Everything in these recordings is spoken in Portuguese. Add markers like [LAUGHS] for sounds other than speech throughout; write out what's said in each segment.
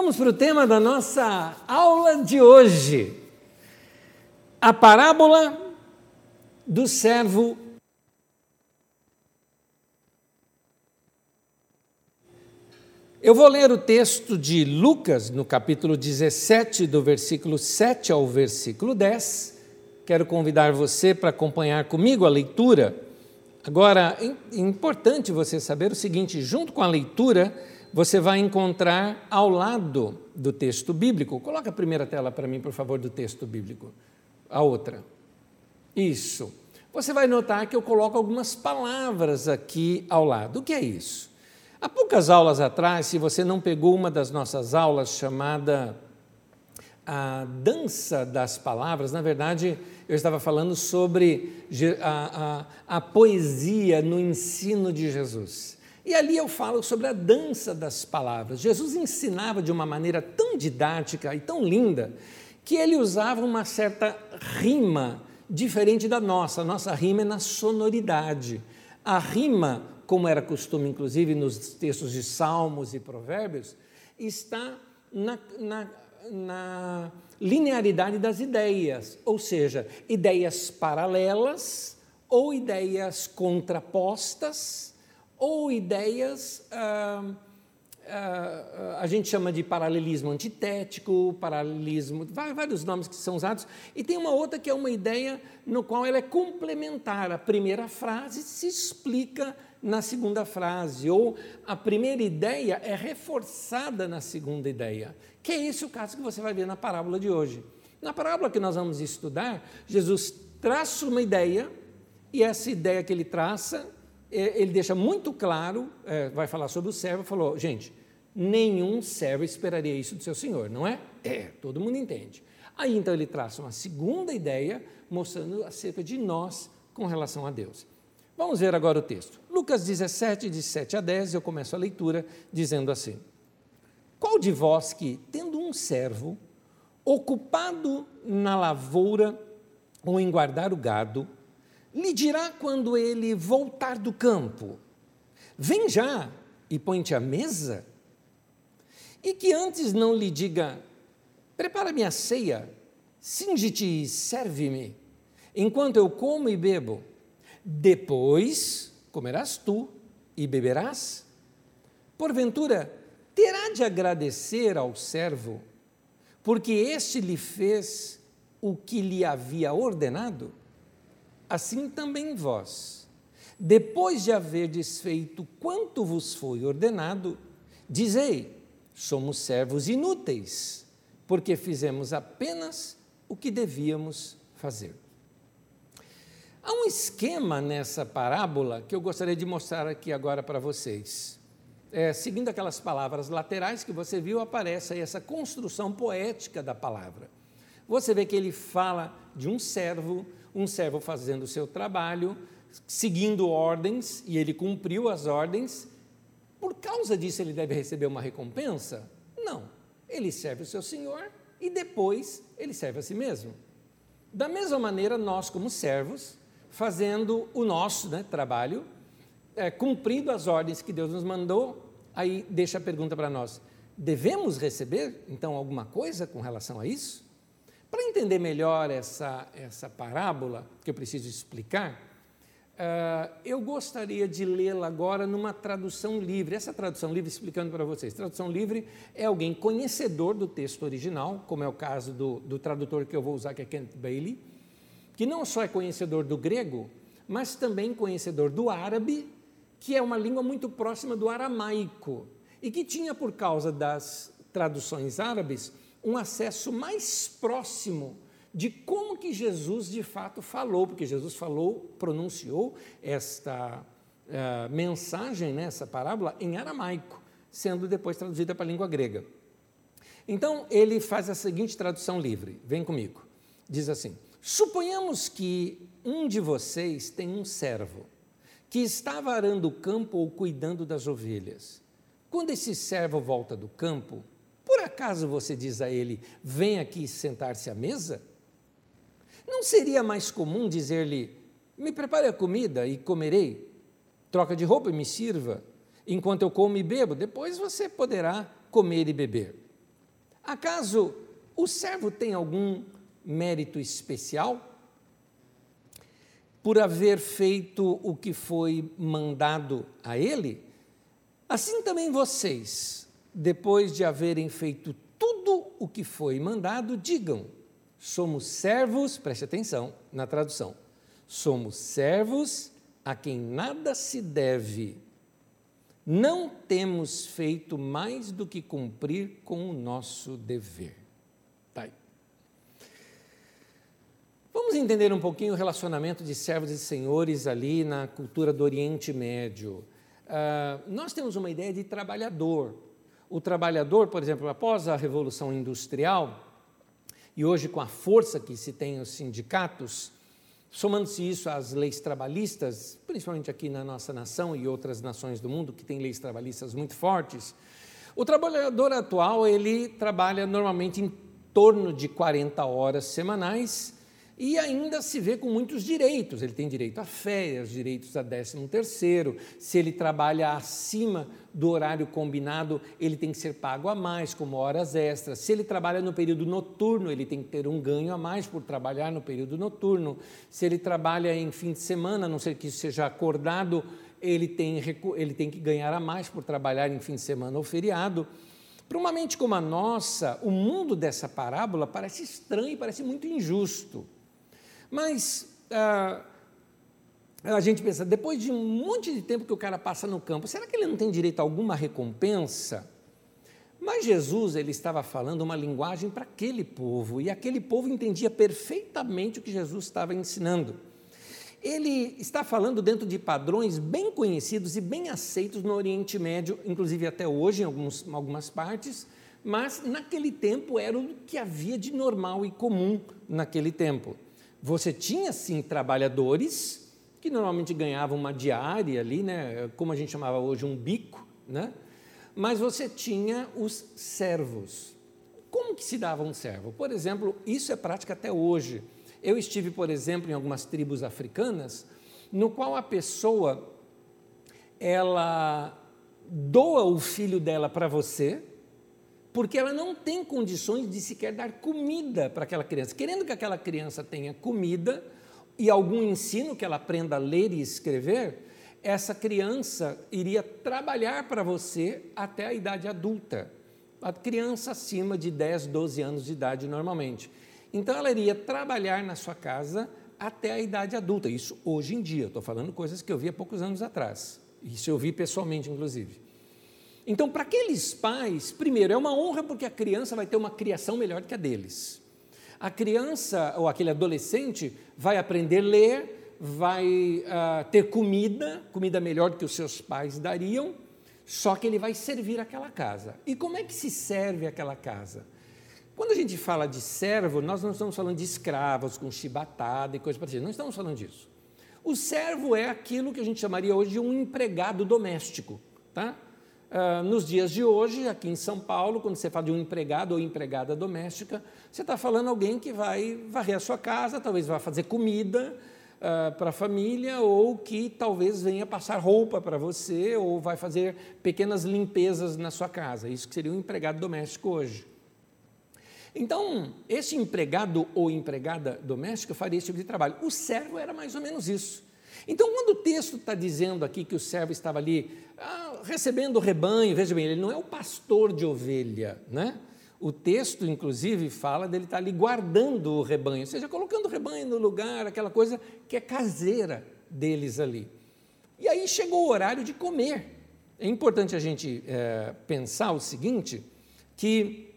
Vamos para o tema da nossa aula de hoje. A parábola do servo Eu vou ler o texto de Lucas, no capítulo 17, do versículo 7 ao versículo 10. Quero convidar você para acompanhar comigo a leitura. Agora, é importante você saber o seguinte: junto com a leitura, você vai encontrar ao lado do texto bíblico. Coloca a primeira tela para mim, por favor, do texto bíblico. A outra. Isso. Você vai notar que eu coloco algumas palavras aqui ao lado. O que é isso? Há poucas aulas atrás, se você não pegou uma das nossas aulas chamada a dança das palavras, na verdade, eu estava falando sobre a, a, a poesia no ensino de Jesus. E ali eu falo sobre a dança das palavras. Jesus ensinava de uma maneira tão didática e tão linda que ele usava uma certa rima diferente da nossa. A nossa rima é na sonoridade. A rima, como era costume, inclusive, nos textos de Salmos e Provérbios, está na, na, na linearidade das ideias, ou seja, ideias paralelas ou ideias contrapostas ou ideias, ah, ah, a gente chama de paralelismo antitético, paralelismo, vários nomes que são usados, e tem uma outra que é uma ideia no qual ela é complementar. A primeira frase se explica na segunda frase, ou a primeira ideia é reforçada na segunda ideia, que é esse o caso que você vai ver na parábola de hoje. Na parábola que nós vamos estudar, Jesus traça uma ideia, e essa ideia que ele traça ele deixa muito claro, é, vai falar sobre o servo, falou, gente, nenhum servo esperaria isso do seu senhor, não é? É, todo mundo entende. Aí então ele traça uma segunda ideia, mostrando acerca de nós com relação a Deus. Vamos ver agora o texto. Lucas 17, de 7 a 10, eu começo a leitura dizendo assim: Qual de vós que, tendo um servo, ocupado na lavoura ou em guardar o gado, lhe dirá quando ele voltar do campo: Vem já e põe-te à mesa? E que antes não lhe diga: Prepara-me a ceia, cinge-te e serve-me, enquanto eu como e bebo. Depois comerás tu e beberás? Porventura, terá de agradecer ao servo, porque este lhe fez o que lhe havia ordenado? Assim também vós, depois de haver desfeito quanto vos foi ordenado, dizei: somos servos inúteis, porque fizemos apenas o que devíamos fazer. Há um esquema nessa parábola que eu gostaria de mostrar aqui agora para vocês. É, seguindo aquelas palavras laterais que você viu, aparece aí essa construção poética da palavra. Você vê que ele fala de um servo um servo fazendo o seu trabalho, seguindo ordens, e ele cumpriu as ordens. Por causa disso, ele deve receber uma recompensa? Não. Ele serve o seu senhor e depois ele serve a si mesmo. Da mesma maneira, nós, como servos, fazendo o nosso né, trabalho, é, cumprindo as ordens que Deus nos mandou, aí deixa a pergunta para nós: devemos receber então alguma coisa com relação a isso? Para entender melhor essa, essa parábola, que eu preciso explicar, uh, eu gostaria de lê-la agora numa tradução livre. Essa tradução livre, explicando para vocês, tradução livre é alguém conhecedor do texto original, como é o caso do, do tradutor que eu vou usar, que é Kent Bailey, que não só é conhecedor do grego, mas também conhecedor do árabe, que é uma língua muito próxima do aramaico, e que tinha, por causa das traduções árabes, um acesso mais próximo de como que Jesus de fato falou, porque Jesus falou, pronunciou esta uh, mensagem, né, essa parábola, em aramaico, sendo depois traduzida para a língua grega. Então, ele faz a seguinte tradução livre, vem comigo. Diz assim: Suponhamos que um de vocês tem um servo que estava arando o campo ou cuidando das ovelhas. Quando esse servo volta do campo, por acaso você diz a ele: vem aqui sentar-se à mesa? Não seria mais comum dizer-lhe: me prepare a comida e comerei, troca de roupa e me sirva, enquanto eu como e bebo, depois você poderá comer e beber. Acaso o servo tem algum mérito especial por haver feito o que foi mandado a ele? Assim também vocês, depois de haverem feito tudo o que foi mandado, digam: somos servos, preste atenção na tradução, somos servos a quem nada se deve. Não temos feito mais do que cumprir com o nosso dever. Tá aí. Vamos entender um pouquinho o relacionamento de servos e senhores ali na cultura do Oriente Médio. Uh, nós temos uma ideia de trabalhador. O trabalhador, por exemplo, após a Revolução Industrial, e hoje com a força que se tem os sindicatos, somando-se isso às leis trabalhistas, principalmente aqui na nossa nação e outras nações do mundo que têm leis trabalhistas muito fortes, o trabalhador atual ele trabalha normalmente em torno de 40 horas semanais e ainda se vê com muitos direitos. Ele tem direito a férias, direitos a 13 terceiro. Se ele trabalha acima do horário combinado, ele tem que ser pago a mais, como horas extras. Se ele trabalha no período noturno, ele tem que ter um ganho a mais por trabalhar no período noturno. Se ele trabalha em fim de semana, a não ser que isso seja acordado, ele tem, ele tem que ganhar a mais por trabalhar em fim de semana ou feriado. Para uma mente como a nossa, o mundo dessa parábola parece estranho parece muito injusto. Mas ah, a gente pensa, depois de um monte de tempo que o cara passa no campo, será que ele não tem direito a alguma recompensa? Mas Jesus ele estava falando uma linguagem para aquele povo e aquele povo entendia perfeitamente o que Jesus estava ensinando. Ele está falando dentro de padrões bem conhecidos e bem aceitos no Oriente Médio, inclusive até hoje em alguns, algumas partes, mas naquele tempo era o que havia de normal e comum naquele tempo. Você tinha sim trabalhadores que normalmente ganhavam uma diária ali, né, como a gente chamava hoje um bico, né? Mas você tinha os servos. Como que se dava um servo? Por exemplo, isso é prática até hoje. Eu estive, por exemplo, em algumas tribos africanas, no qual a pessoa ela doa o filho dela para você, porque ela não tem condições de sequer dar comida para aquela criança. Querendo que aquela criança tenha comida e algum ensino que ela aprenda a ler e escrever, essa criança iria trabalhar para você até a idade adulta. A criança acima de 10, 12 anos de idade normalmente. Então ela iria trabalhar na sua casa até a idade adulta. Isso hoje em dia, estou falando coisas que eu vi há poucos anos atrás. Isso eu vi pessoalmente, inclusive. Então, para aqueles pais, primeiro, é uma honra porque a criança vai ter uma criação melhor que a deles. A criança ou aquele adolescente vai aprender a ler, vai uh, ter comida, comida melhor que os seus pais dariam, só que ele vai servir aquela casa. E como é que se serve aquela casa? Quando a gente fala de servo, nós não estamos falando de escravos com chibatada e coisa parecida, não estamos falando disso. O servo é aquilo que a gente chamaria hoje de um empregado doméstico, tá? Uh, nos dias de hoje, aqui em São Paulo, quando você fala de um empregado ou empregada doméstica, você está falando alguém que vai varrer a sua casa, talvez vá fazer comida uh, para a família, ou que talvez venha passar roupa para você, ou vai fazer pequenas limpezas na sua casa. Isso que seria um empregado doméstico hoje. Então, esse empregado ou empregada doméstica faria esse tipo de trabalho. O servo era mais ou menos isso. Então, quando o texto está dizendo aqui que o servo estava ali ah, recebendo o rebanho, veja bem, ele não é o pastor de ovelha, né? O texto, inclusive, fala dele estar ali guardando o rebanho, ou seja, colocando o rebanho no lugar, aquela coisa que é caseira deles ali. E aí chegou o horário de comer. É importante a gente é, pensar o seguinte: que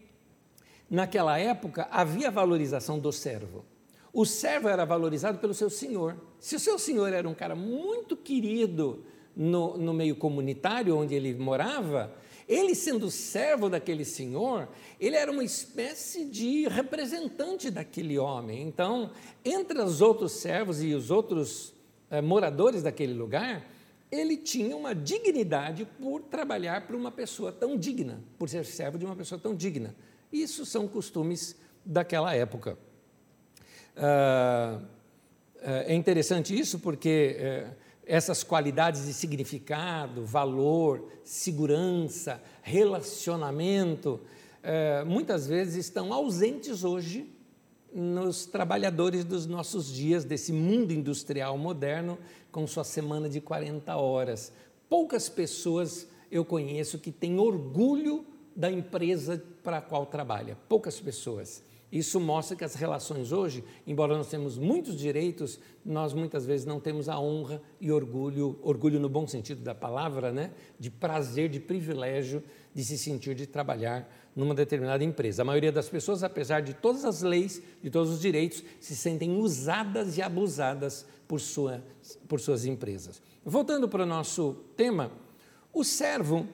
naquela época havia valorização do servo. O servo era valorizado pelo seu senhor. Se o seu senhor era um cara muito querido no, no meio comunitário onde ele morava, ele sendo servo daquele senhor, ele era uma espécie de representante daquele homem. Então, entre os outros servos e os outros eh, moradores daquele lugar, ele tinha uma dignidade por trabalhar para uma pessoa tão digna, por ser servo de uma pessoa tão digna. Isso são costumes daquela época. Ah, ah, é interessante isso porque eh, essas qualidades de significado, valor, segurança, relacionamento, é, muitas vezes estão ausentes hoje nos trabalhadores dos nossos dias, desse mundo industrial moderno, com sua semana de 40 horas. Poucas pessoas eu conheço que têm orgulho da empresa para a qual trabalha, poucas pessoas. Isso mostra que as relações hoje, embora nós temos muitos direitos, nós muitas vezes não temos a honra e orgulho, orgulho no bom sentido da palavra, né? de prazer, de privilégio de se sentir de trabalhar numa determinada empresa. A maioria das pessoas, apesar de todas as leis, de todos os direitos, se sentem usadas e abusadas por, sua, por suas empresas. Voltando para o nosso tema, o servo,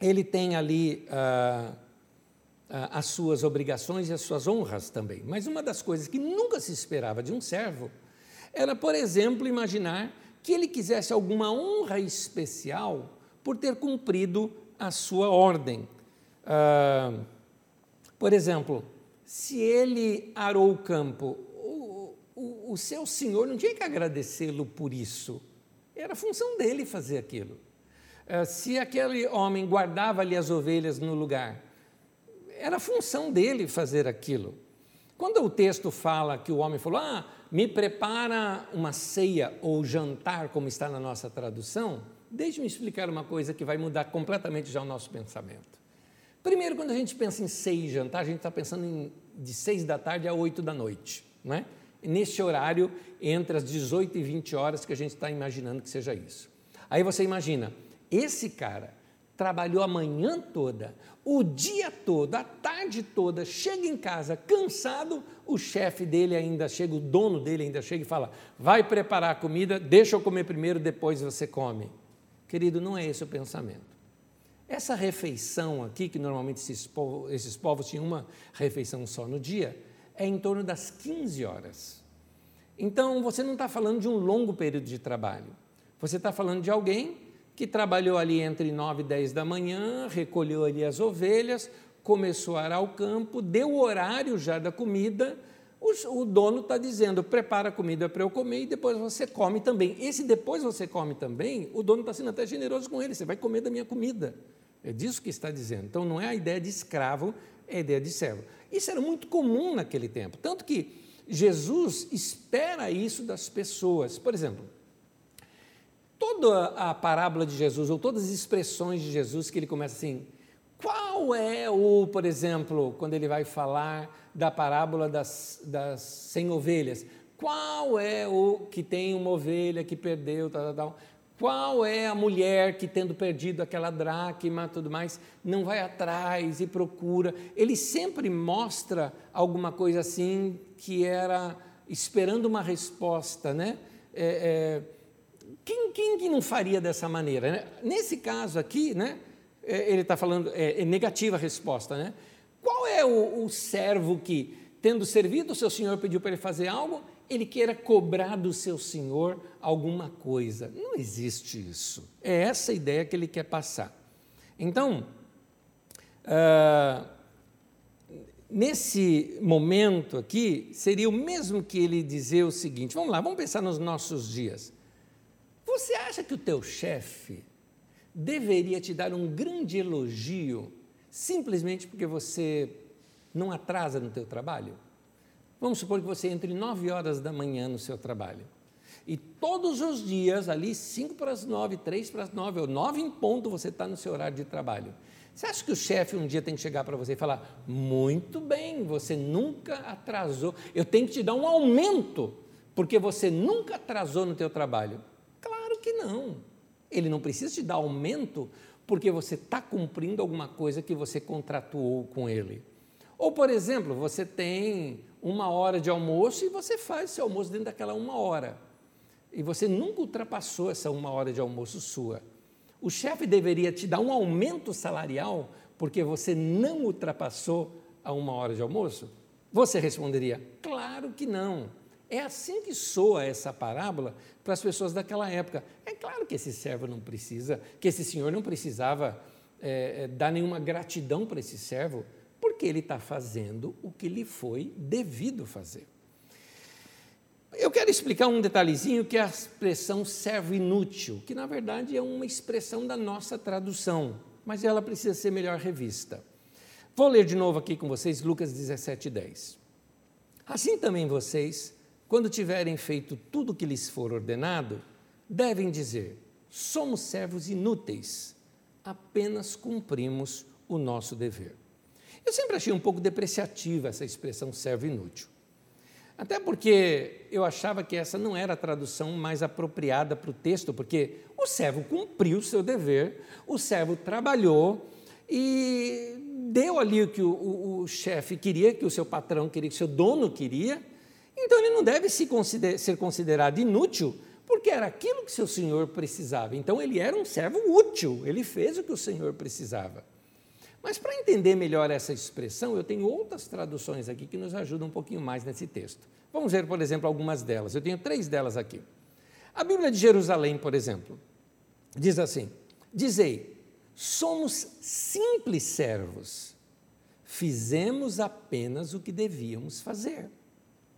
ele tem ali. Ah, as suas obrigações e as suas honras também. Mas uma das coisas que nunca se esperava de um servo era, por exemplo, imaginar que ele quisesse alguma honra especial por ter cumprido a sua ordem. Ah, por exemplo, se ele arou o campo, o, o, o seu senhor não tinha que agradecê-lo por isso. Era função dele fazer aquilo. Ah, se aquele homem guardava ali as ovelhas no lugar, era função dele fazer aquilo. Quando o texto fala que o homem falou, ah, me prepara uma ceia ou jantar, como está na nossa tradução, deixe-me explicar uma coisa que vai mudar completamente já o nosso pensamento. Primeiro, quando a gente pensa em ceia e jantar, a gente está pensando em de seis da tarde a oito da noite, não é? Nesse horário, entre as 18 e 20 horas que a gente está imaginando que seja isso. Aí você imagina, esse cara trabalhou a manhã toda, o dia todo, a tarde toda, chega em casa cansado, o chefe dele ainda chega, o dono dele ainda chega e fala: vai preparar a comida, deixa eu comer primeiro, depois você come. Querido, não é esse o pensamento. Essa refeição aqui, que normalmente esses povos, esses povos tinham uma refeição só no dia, é em torno das 15 horas. Então, você não está falando de um longo período de trabalho. Você está falando de alguém que trabalhou ali entre 9 e 10 da manhã, recolheu ali as ovelhas, começou a arar o campo, deu o horário já da comida, o, o dono está dizendo, prepara a comida para eu comer e depois você come também. Esse depois você come também, o dono está sendo até generoso com ele, você vai comer da minha comida. É disso que está dizendo. Então não é a ideia de escravo, é a ideia de servo. Isso era muito comum naquele tempo, tanto que Jesus espera isso das pessoas. Por exemplo, toda a parábola de Jesus, ou todas as expressões de Jesus que ele começa assim, qual é o, por exemplo, quando ele vai falar da parábola das, das 100 ovelhas, qual é o que tem uma ovelha que perdeu, tal, tal, tal. Qual é a mulher que, tendo perdido aquela dracma tudo mais, não vai atrás e procura? Ele sempre mostra alguma coisa assim que era esperando uma resposta, né? É, é, quem, quem que não faria dessa maneira? Né? Nesse caso aqui, né, é, ele está falando, é, é, negativa a resposta, né? Qual é o, o servo que, tendo servido o seu senhor, pediu para ele fazer algo, ele queira cobrar do seu senhor alguma coisa? Não existe isso. É essa a ideia que ele quer passar. Então, ah, nesse momento aqui, seria o mesmo que ele dizer o seguinte: vamos lá, vamos pensar nos nossos dias. Você acha que o teu chefe deveria te dar um grande elogio simplesmente porque você não atrasa no teu trabalho? Vamos supor que você entre 9 horas da manhã no seu trabalho. E todos os dias, ali, 5 para as 9, 3 para as 9, ou 9 em ponto, você está no seu horário de trabalho. Você acha que o chefe um dia tem que chegar para você e falar: muito bem, você nunca atrasou, eu tenho que te dar um aumento, porque você nunca atrasou no teu trabalho que não. Ele não precisa te dar aumento porque você está cumprindo alguma coisa que você contratuou com ele. Ou, por exemplo, você tem uma hora de almoço e você faz seu almoço dentro daquela uma hora. E você nunca ultrapassou essa uma hora de almoço sua. O chefe deveria te dar um aumento salarial porque você não ultrapassou a uma hora de almoço? Você responderia: claro que não. É assim que soa essa parábola para as pessoas daquela época. É claro que esse servo não precisa, que esse senhor não precisava é, é dar nenhuma gratidão para esse servo, porque ele está fazendo o que lhe foi devido fazer. Eu quero explicar um detalhezinho que é a expressão servo inútil, que na verdade é uma expressão da nossa tradução, mas ela precisa ser melhor revista. Vou ler de novo aqui com vocês Lucas 17, 10. Assim também vocês, quando tiverem feito tudo o que lhes for ordenado, devem dizer: somos servos inúteis, apenas cumprimos o nosso dever. Eu sempre achei um pouco depreciativa essa expressão servo inútil. Até porque eu achava que essa não era a tradução mais apropriada para o texto, porque o servo cumpriu o seu dever, o servo trabalhou e deu ali o que o, o, o chefe queria, que o seu patrão queria, que o seu dono queria, então ele não deve se consider, ser considerado inútil, porque era aquilo que seu senhor precisava. Então ele era um servo útil, ele fez o que o senhor precisava. Mas para entender melhor essa expressão, eu tenho outras traduções aqui que nos ajudam um pouquinho mais nesse texto. Vamos ver, por exemplo, algumas delas. Eu tenho três delas aqui. A Bíblia de Jerusalém, por exemplo, diz assim: Dizei, somos simples servos, fizemos apenas o que devíamos fazer.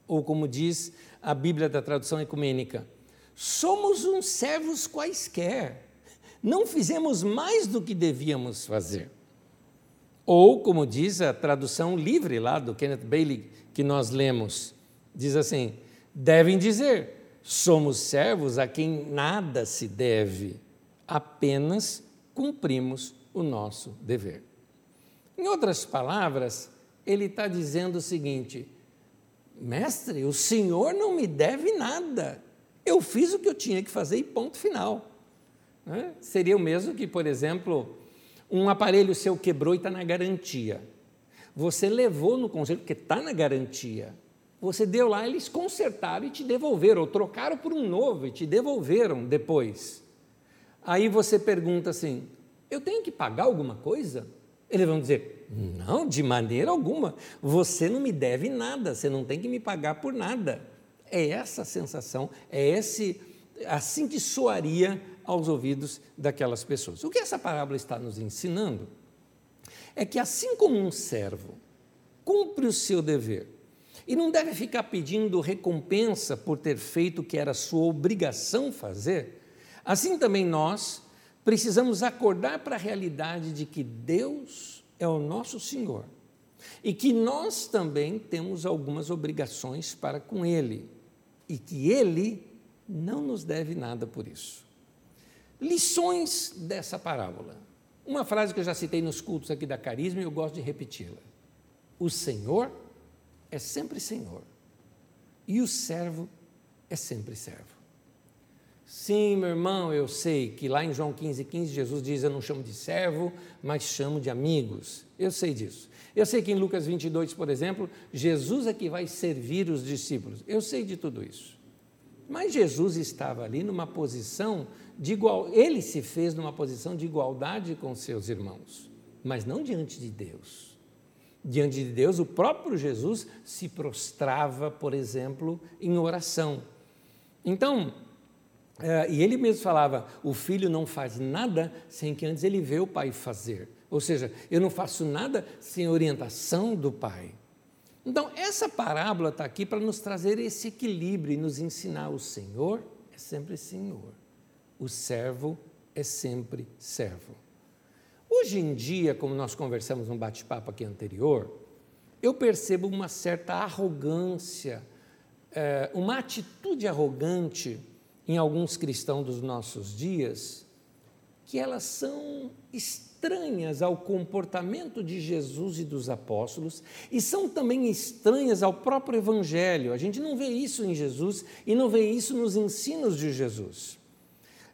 Ou como diz a Bíblia da tradução ecumênica, somos uns servos quaisquer, não fizemos mais do que devíamos fazer. Ou, como diz a tradução livre lá do Kenneth Bailey, que nós lemos, diz assim: devem dizer, somos servos a quem nada se deve, apenas cumprimos o nosso dever. Em outras palavras, ele está dizendo o seguinte: mestre, o senhor não me deve nada, eu fiz o que eu tinha que fazer e ponto final. Né? Seria o mesmo que, por exemplo, um aparelho seu quebrou e está na garantia. Você levou no conselho, porque está na garantia. Você deu lá, eles consertaram e te devolveram, ou trocaram por um novo e te devolveram depois. Aí você pergunta assim: eu tenho que pagar alguma coisa? Eles vão dizer: não, de maneira alguma. Você não me deve nada, você não tem que me pagar por nada. É essa sensação, é esse, assim que soaria aos ouvidos daquelas pessoas. O que essa parábola está nos ensinando é que, assim como um servo cumpre o seu dever e não deve ficar pedindo recompensa por ter feito o que era sua obrigação fazer, assim também nós precisamos acordar para a realidade de que Deus é o nosso Senhor e que nós também temos algumas obrigações para com Ele e que Ele não nos deve nada por isso. Lições dessa parábola. Uma frase que eu já citei nos cultos aqui da Carisma e eu gosto de repeti-la. O Senhor é sempre Senhor e o servo é sempre servo. Sim, meu irmão, eu sei que lá em João 15, 15, Jesus diz: Eu não chamo de servo, mas chamo de amigos. Eu sei disso. Eu sei que em Lucas 22, por exemplo, Jesus é que vai servir os discípulos. Eu sei de tudo isso. Mas Jesus estava ali numa posição de igual, ele se fez numa posição de igualdade com seus irmãos, mas não diante de Deus. Diante de Deus, o próprio Jesus se prostrava, por exemplo, em oração. Então, é, e ele mesmo falava: o filho não faz nada sem que antes ele vê o pai fazer. Ou seja, eu não faço nada sem orientação do pai. Então, essa parábola está aqui para nos trazer esse equilíbrio e nos ensinar: o Senhor é sempre Senhor o servo é sempre servo. Hoje em dia, como nós conversamos no bate-papo aqui anterior, eu percebo uma certa arrogância, é, uma atitude arrogante em alguns cristãos dos nossos dias, que elas são estranhas ao comportamento de Jesus e dos apóstolos e são também estranhas ao próprio Evangelho. A gente não vê isso em Jesus e não vê isso nos ensinos de Jesus.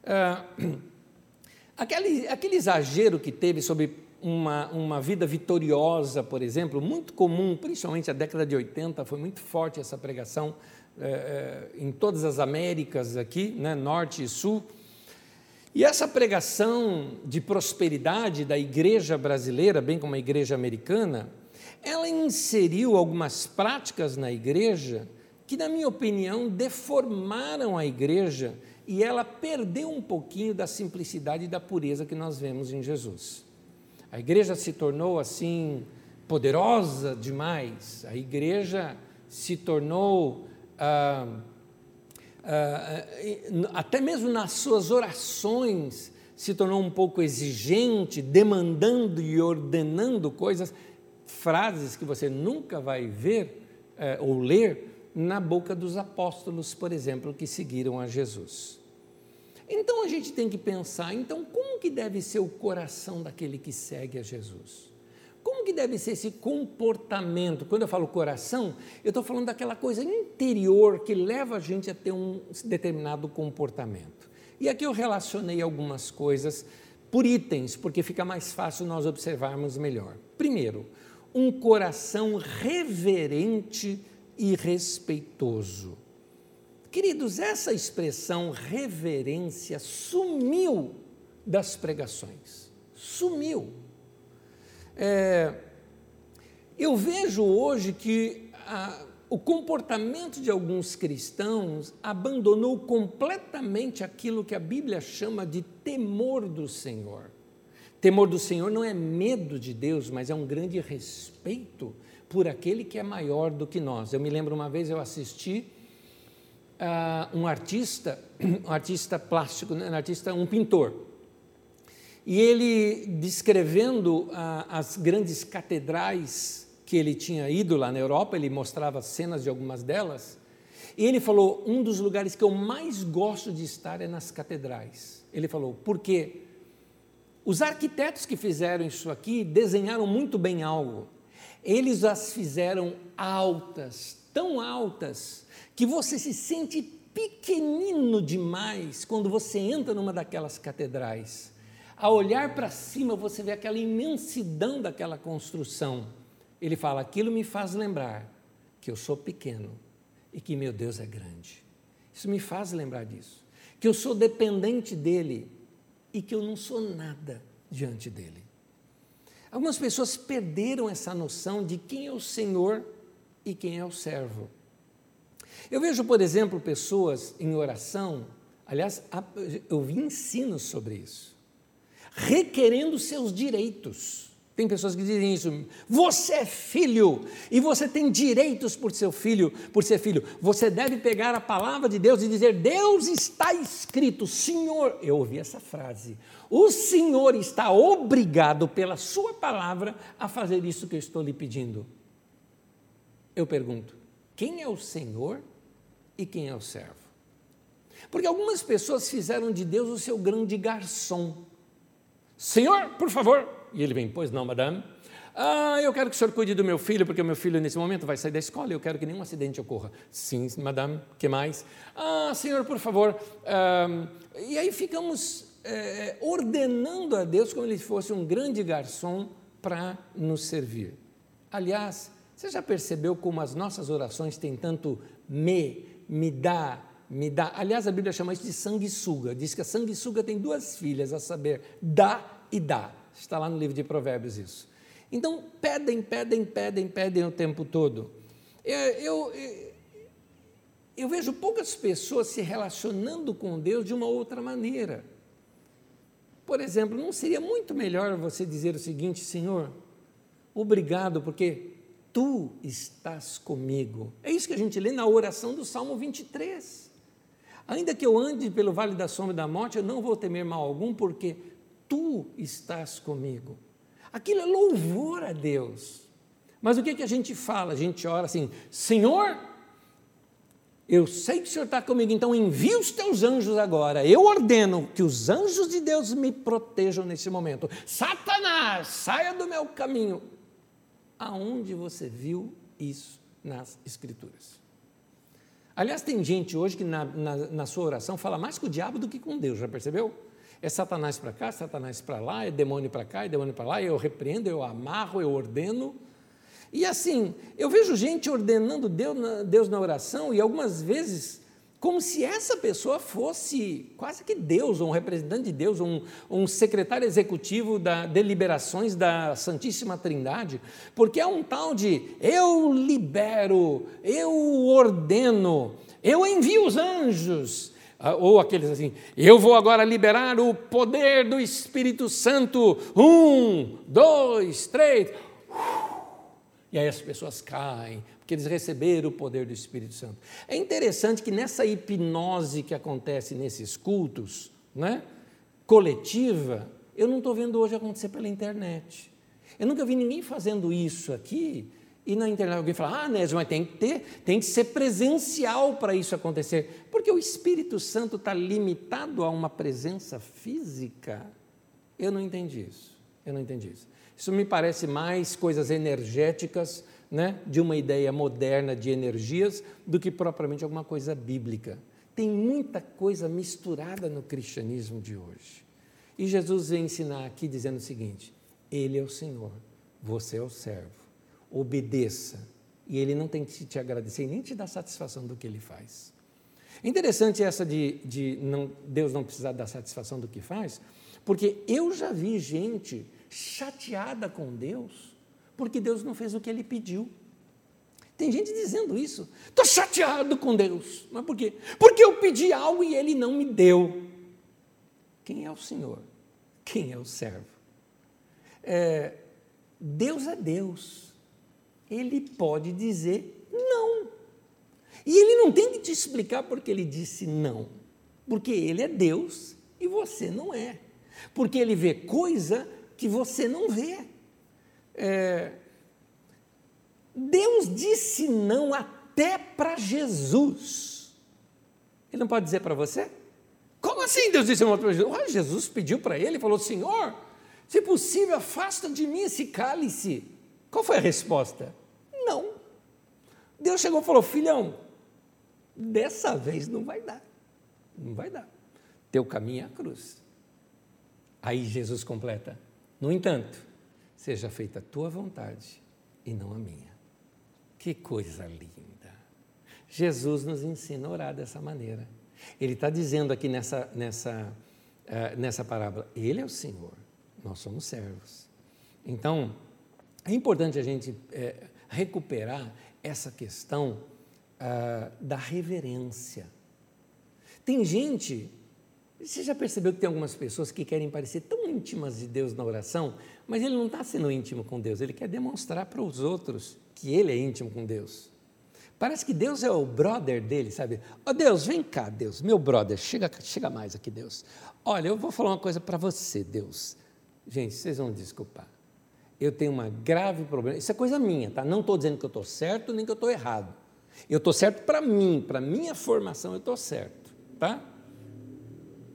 Ah, [CLEARS THROAT] aquele, aquele exagero que teve sobre uma, uma vida vitoriosa, por exemplo, muito comum, principalmente na década de 80, foi muito forte essa pregação é, é, em todas as Américas aqui, né, norte e sul. E essa pregação de prosperidade da igreja brasileira, bem como a igreja americana, ela inseriu algumas práticas na igreja que, na minha opinião, deformaram a igreja e ela perdeu um pouquinho da simplicidade e da pureza que nós vemos em Jesus. A igreja se tornou assim poderosa demais, a igreja se tornou. Ah, ah, até mesmo nas suas orações, se tornou um pouco exigente, demandando e ordenando coisas frases que você nunca vai ver é, ou ler na boca dos apóstolos, por exemplo, que seguiram a Jesus. Então a gente tem que pensar, então como que deve ser o coração daquele que segue a Jesus? Como que deve ser esse comportamento? Quando eu falo coração, eu estou falando daquela coisa interior que leva a gente a ter um determinado comportamento. E aqui eu relacionei algumas coisas por itens, porque fica mais fácil nós observarmos melhor. Primeiro, um coração reverente e respeitoso. Queridos, essa expressão reverência sumiu das pregações. Sumiu. É, eu vejo hoje que a, o comportamento de alguns cristãos abandonou completamente aquilo que a Bíblia chama de temor do Senhor. Temor do Senhor não é medo de Deus, mas é um grande respeito por aquele que é maior do que nós. Eu me lembro uma vez eu assisti uh, um artista, [CLEARS THROAT] um artista plástico, né, um artista, um pintor, e ele descrevendo as grandes catedrais que ele tinha ido lá na Europa, ele mostrava cenas de algumas delas, e ele falou: um dos lugares que eu mais gosto de estar é nas catedrais. Ele falou, porque os arquitetos que fizeram isso aqui desenharam muito bem algo. Eles as fizeram altas, tão altas, que você se sente pequenino demais quando você entra numa daquelas catedrais. Ao olhar para cima, você vê aquela imensidão daquela construção. Ele fala: aquilo me faz lembrar que eu sou pequeno e que meu Deus é grande. Isso me faz lembrar disso. Que eu sou dependente dele e que eu não sou nada diante dele. Algumas pessoas perderam essa noção de quem é o Senhor e quem é o servo. Eu vejo, por exemplo, pessoas em oração, aliás, eu vi ensinos sobre isso, requerendo seus direitos. Tem pessoas que dizem isso. Você é filho e você tem direitos por seu filho, por ser filho. Você deve pegar a palavra de Deus e dizer: Deus está escrito, Senhor. Eu ouvi essa frase. O Senhor está obrigado pela sua palavra a fazer isso que eu estou lhe pedindo. Eu pergunto: quem é o Senhor e quem é o servo? Porque algumas pessoas fizeram de Deus o seu grande garçom. Senhor, por favor. E ele vem, pois não, madame. Ah, eu quero que o senhor cuide do meu filho, porque o meu filho nesse momento vai sair da escola e eu quero que nenhum acidente ocorra. Sim, madame, que mais? Ah, senhor, por favor. Ah, e aí ficamos é, ordenando a Deus como ele fosse um grande garçom para nos servir. Aliás, você já percebeu como as nossas orações têm tanto me, me dá, me dá? Aliás, a Bíblia chama isso de sanguessuga. Diz que a sanguessuga tem duas filhas, a saber, dá e dá. Está lá no livro de Provérbios isso. Então, pedem, pedem, pedem, pedem o tempo todo. Eu, eu, eu vejo poucas pessoas se relacionando com Deus de uma outra maneira. Por exemplo, não seria muito melhor você dizer o seguinte, Senhor, obrigado porque tu estás comigo. É isso que a gente lê na oração do Salmo 23. Ainda que eu ande pelo vale da sombra da morte, eu não vou temer mal algum, porque tu estás comigo. Aquilo é louvor a Deus. Mas o que, que a gente fala? A gente ora assim: Senhor, eu sei que o Senhor está comigo, então envia os teus anjos agora. Eu ordeno que os anjos de Deus me protejam nesse momento. Satanás, saia do meu caminho. Aonde você viu isso nas Escrituras? Aliás, tem gente hoje que na, na, na sua oração fala mais com o diabo do que com Deus, já percebeu? É Satanás para cá, Satanás para lá, é demônio para cá, é demônio para lá, eu repreendo, eu amarro, eu ordeno. E assim, eu vejo gente ordenando Deus na, Deus na oração e algumas vezes como se essa pessoa fosse quase que Deus, ou um representante de Deus, um, um secretário executivo das deliberações da Santíssima Trindade, porque é um tal de eu libero, eu ordeno, eu envio os anjos, ah, ou aqueles assim, eu vou agora liberar o poder do Espírito Santo, um, dois, três, e aí as pessoas caem, porque eles receberam o poder do Espírito Santo. É interessante que nessa hipnose que acontece nesses cultos, né, coletiva, eu não estou vendo hoje acontecer pela internet. Eu nunca vi ninguém fazendo isso aqui e na internet alguém fala, ah, Nésio, mas tem que ter, tem que ser presencial para isso acontecer. Porque o Espírito Santo está limitado a uma presença física. Eu não entendi isso. Eu não entendi isso. Isso me parece mais coisas energéticas, né, de uma ideia moderna de energias, do que propriamente alguma coisa bíblica. Tem muita coisa misturada no cristianismo de hoje. E Jesus vem ensinar aqui dizendo o seguinte: Ele é o Senhor, você é o servo obedeça. E ele não tem que te agradecer nem te dar satisfação do que ele faz. Interessante essa de, de não, Deus não precisar dar satisfação do que faz, porque eu já vi gente chateada com Deus porque Deus não fez o que ele pediu. Tem gente dizendo isso. Estou chateado com Deus. Mas por quê? Porque eu pedi algo e ele não me deu. Quem é o Senhor? Quem é o servo? É, Deus é Deus ele pode dizer não. E ele não tem que te explicar porque ele disse não. Porque ele é Deus e você não é. Porque ele vê coisa que você não vê. É, Deus disse não até para Jesus. Ele não pode dizer para você? Como assim Deus disse não para Jesus? Jesus pediu para ele, falou: Senhor, se possível, afasta de mim esse cálice. Qual foi a resposta? Não. Deus chegou e falou: Filhão, dessa vez não vai dar. Não vai dar. Teu caminho é a cruz. Aí Jesus completa: No entanto, seja feita a tua vontade e não a minha. Que coisa linda. Jesus nos ensina a orar dessa maneira. Ele está dizendo aqui nessa, nessa, uh, nessa parábola: Ele é o Senhor, nós somos servos. Então, é importante a gente é, recuperar essa questão ah, da reverência. Tem gente, você já percebeu que tem algumas pessoas que querem parecer tão íntimas de Deus na oração, mas ele não está sendo íntimo com Deus, ele quer demonstrar para os outros que ele é íntimo com Deus. Parece que Deus é o brother dele, sabe? Ó oh, Deus, vem cá, Deus, meu brother, chega, chega mais aqui, Deus. Olha, eu vou falar uma coisa para você, Deus. Gente, vocês vão desculpar eu tenho uma grave problema. Isso é coisa minha, tá? Não estou dizendo que eu estou certo nem que eu estou errado. Eu estou certo para mim, para minha formação eu estou certo, tá?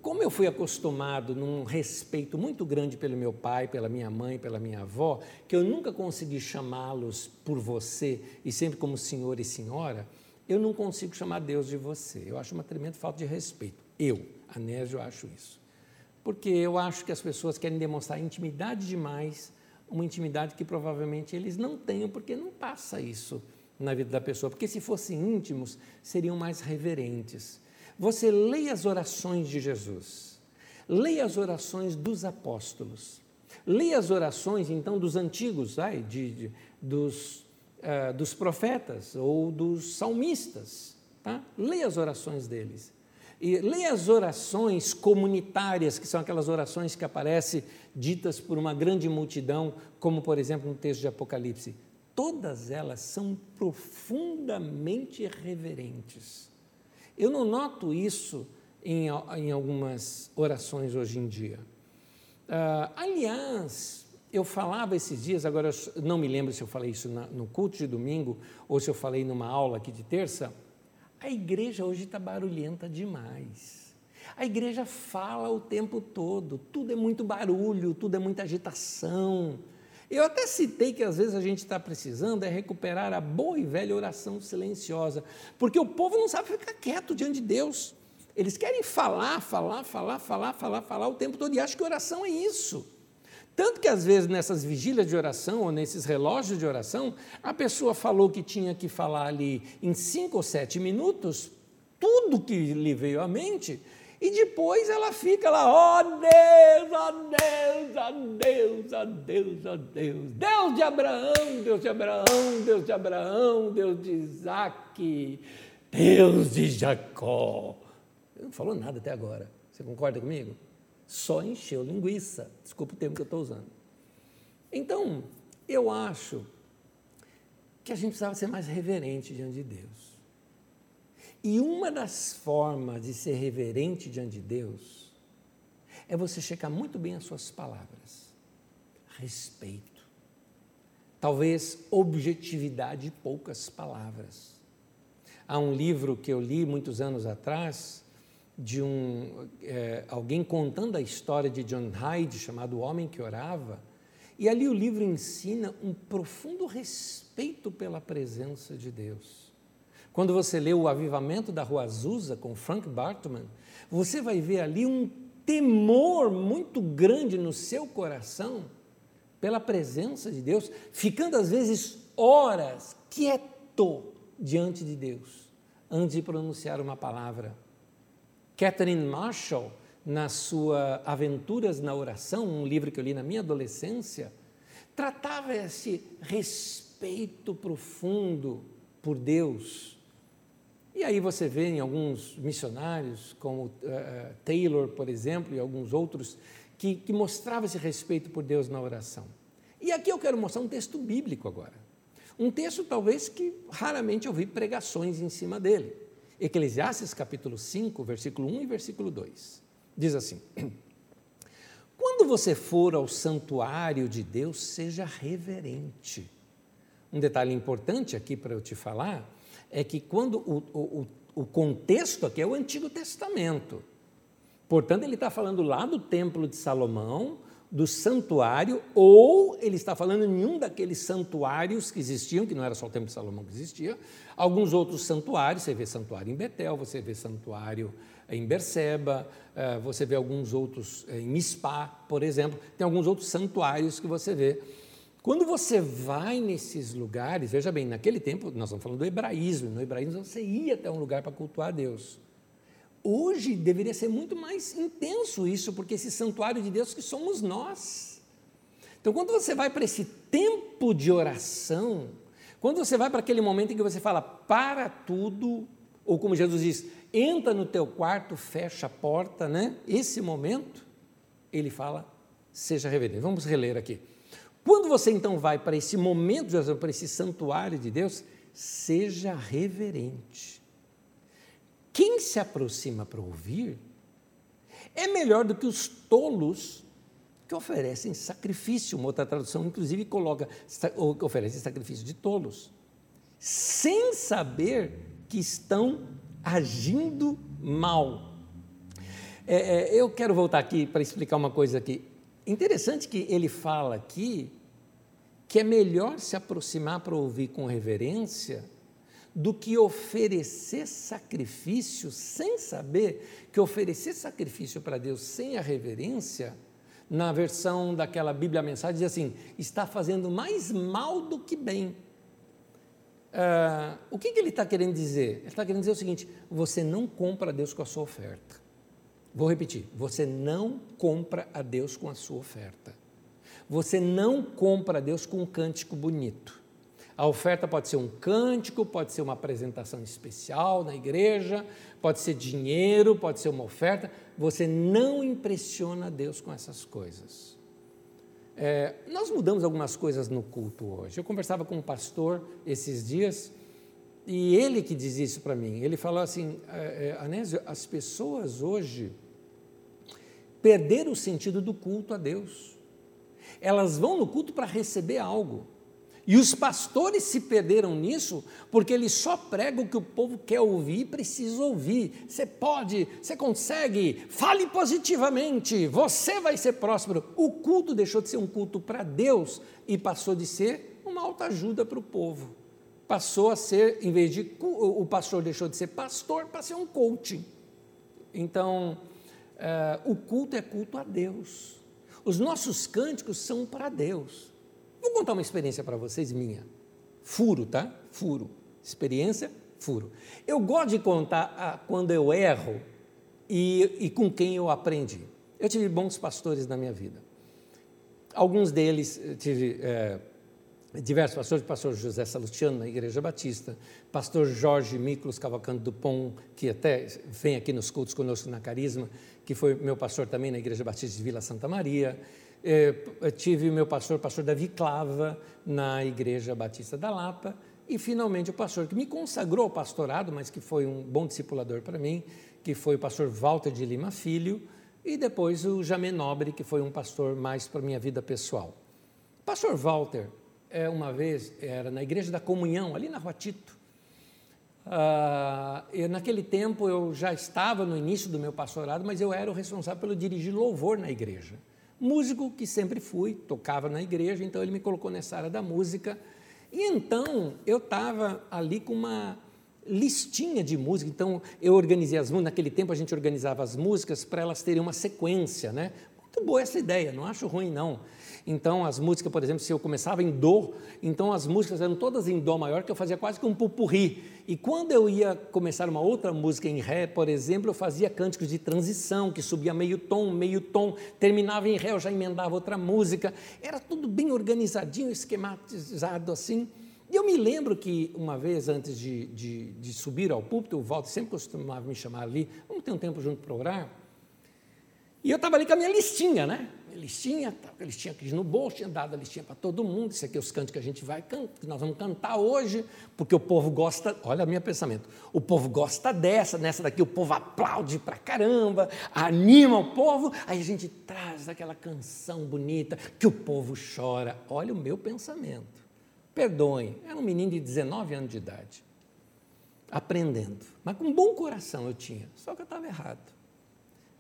Como eu fui acostumado num respeito muito grande pelo meu pai, pela minha mãe, pela minha avó, que eu nunca consegui chamá-los por você e sempre como senhor e senhora, eu não consigo chamar Deus de você. Eu acho uma tremenda falta de respeito. Eu, Anésio, acho isso. Porque eu acho que as pessoas querem demonstrar intimidade demais uma intimidade que provavelmente eles não tenham, porque não passa isso na vida da pessoa. Porque se fossem íntimos, seriam mais reverentes. Você leia as orações de Jesus, leia as orações dos apóstolos, leia as orações, então, dos antigos, ai, de, de dos, uh, dos profetas ou dos salmistas. Tá? Leia as orações deles. E leia as orações comunitárias, que são aquelas orações que aparecem ditas por uma grande multidão, como por exemplo no texto de Apocalipse. Todas elas são profundamente reverentes. Eu não noto isso em, em algumas orações hoje em dia. Uh, aliás, eu falava esses dias, agora não me lembro se eu falei isso na, no culto de domingo ou se eu falei numa aula aqui de terça a igreja hoje está barulhenta demais. A igreja fala o tempo todo, tudo é muito barulho, tudo é muita agitação. Eu até citei que às vezes a gente está precisando é recuperar a boa e velha oração silenciosa, porque o povo não sabe ficar quieto diante de Deus. Eles querem falar, falar, falar, falar, falar, falar o tempo todo e acham que oração é isso. Tanto que às vezes nessas vigílias de oração ou nesses relógios de oração, a pessoa falou que tinha que falar ali em cinco ou sete minutos, tudo que lhe veio à mente, e depois ela fica lá, ó oh Deus, ó oh Deus, ó oh Deus, ó Deus, ó Deus, Deus de Abraão, Deus de Abraão, Deus de Abraão, Deus de Isaac, Deus de Jacó. Não falou nada até agora. Você concorda comigo? só encheu linguiça. Desculpa o termo que eu estou usando. Então, eu acho que a gente precisava ser mais reverente diante de Deus. E uma das formas de ser reverente diante de Deus é você checar muito bem as suas palavras. Respeito. talvez objetividade e poucas palavras. Há um livro que eu li muitos anos atrás, de um, é, alguém contando a história de John Hyde, chamado O Homem que Orava, e ali o livro ensina um profundo respeito pela presença de Deus. Quando você lê o Avivamento da Rua Azusa com Frank Bartman, você vai ver ali um temor muito grande no seu coração pela presença de Deus, ficando às vezes horas quieto diante de Deus, antes de pronunciar uma palavra. Catherine Marshall, na sua Aventuras na Oração, um livro que eu li na minha adolescência, tratava esse respeito profundo por Deus. E aí você vê em alguns missionários, como uh, Taylor, por exemplo, e alguns outros, que, que mostrava esse respeito por Deus na oração. E aqui eu quero mostrar um texto bíblico agora. Um texto talvez que raramente eu vi pregações em cima dele. Eclesiastes capítulo 5, versículo 1 e versículo 2. Diz assim: [CLEARS THROAT] Quando você for ao santuário de Deus, seja reverente. Um detalhe importante aqui para eu te falar é que quando o, o, o contexto aqui é o Antigo Testamento. Portanto, ele está falando lá do Templo de Salomão, do santuário, ou ele está falando em um daqueles santuários que existiam, que não era só o Templo de Salomão que existia, alguns outros santuários, você vê santuário em Betel, você vê santuário em Berseba, eh, você vê alguns outros eh, em Mispá, por exemplo, tem alguns outros santuários que você vê. Quando você vai nesses lugares, veja bem, naquele tempo, nós estamos falando do hebraísmo, no hebraísmo você ia até um lugar para cultuar a Deus. Hoje deveria ser muito mais intenso isso, porque esse santuário de Deus que somos nós. Então, quando você vai para esse tempo de oração, quando você vai para aquele momento em que você fala, para tudo, ou como Jesus diz, entra no teu quarto, fecha a porta, né? Esse momento, ele fala, seja reverente. Vamos reler aqui. Quando você então vai para esse momento para esse santuário de Deus, seja reverente quem se aproxima para ouvir é melhor do que os tolos que oferecem sacrifício. Uma outra tradução, inclusive, coloca ou oferecem sacrifício de tolos, sem saber que estão agindo mal. É, é, eu quero voltar aqui para explicar uma coisa aqui. Interessante que ele fala aqui que é melhor se aproximar para ouvir com reverência do que oferecer sacrifício sem saber que oferecer sacrifício para Deus sem a reverência, na versão daquela Bíblia Mensagem, diz assim: está fazendo mais mal do que bem. Uh, o que, que ele está querendo dizer? Ele está querendo dizer o seguinte: você não compra a Deus com a sua oferta. Vou repetir: você não compra a Deus com a sua oferta. Você não compra Deus com um cântico bonito. A oferta pode ser um cântico, pode ser uma apresentação especial na igreja, pode ser dinheiro, pode ser uma oferta. Você não impressiona Deus com essas coisas. É, nós mudamos algumas coisas no culto hoje. Eu conversava com um pastor esses dias e ele que diz isso para mim. Ele falou assim: é, é, Anésio, as pessoas hoje perderam o sentido do culto a Deus. Elas vão no culto para receber algo. E os pastores se perderam nisso porque eles só pregam o que o povo quer ouvir e precisa ouvir. Você pode, você consegue, fale positivamente, você vai ser próspero. O culto deixou de ser um culto para Deus e passou de ser uma alta ajuda para o povo. Passou a ser, em vez de o pastor deixou de ser pastor para ser um coaching. Então, uh, o culto é culto a Deus. Os nossos cânticos são para Deus. Vou contar uma experiência para vocês minha. Furo, tá? Furo. Experiência, furo. Eu gosto de contar ah, quando eu erro e, e com quem eu aprendi. Eu tive bons pastores na minha vida. Alguns deles tive é, diversos pastores, pastor José Salustiano na Igreja Batista, pastor Jorge Miklos Cavalcante Dupont, que até vem aqui nos cultos conosco na Carisma, que foi meu pastor também na Igreja Batista de Vila Santa Maria. É, tive o meu pastor, pastor Davi Clava, na Igreja Batista da Lapa, e finalmente o pastor que me consagrou ao pastorado, mas que foi um bom discipulador para mim, que foi o pastor Walter de Lima Filho, e depois o Jamé Nobre, que foi um pastor mais para minha vida pessoal. Pastor Walter, é, uma vez, era na Igreja da Comunhão, ali na Rua Tito. Ah, eu, naquele tempo eu já estava no início do meu pastorado, mas eu era o responsável pelo dirigir louvor na igreja. Músico que sempre fui, tocava na igreja, então ele me colocou nessa área da música. E então eu estava ali com uma listinha de música. Então eu organizei as músicas. Naquele tempo a gente organizava as músicas para elas terem uma sequência, né? Muito boa essa ideia, não acho ruim não. Então, as músicas, por exemplo, se eu começava em Dó, então as músicas eram todas em Dó maior, que eu fazia quase que um pupurri. E quando eu ia começar uma outra música em Ré, por exemplo, eu fazia cânticos de transição, que subia meio tom, meio tom, terminava em Ré, eu já emendava outra música. Era tudo bem organizadinho, esquematizado assim. E eu me lembro que uma vez antes de, de, de subir ao púlpito, o Walter sempre costumava me chamar ali, vamos ter um tempo junto para orar. E eu estava ali com a minha listinha, né? Minha listinha, a listinha aqui no bolso, tinha dado a listinha para todo mundo. Isso aqui é os cantos que a gente vai cantar, que nós vamos cantar hoje, porque o povo gosta, olha o meu pensamento, o povo gosta dessa, nessa daqui o povo aplaude para caramba, anima o povo, aí a gente traz aquela canção bonita que o povo chora. Olha o meu pensamento. Perdoem, era um menino de 19 anos de idade, aprendendo, mas com um bom coração eu tinha, só que eu estava errado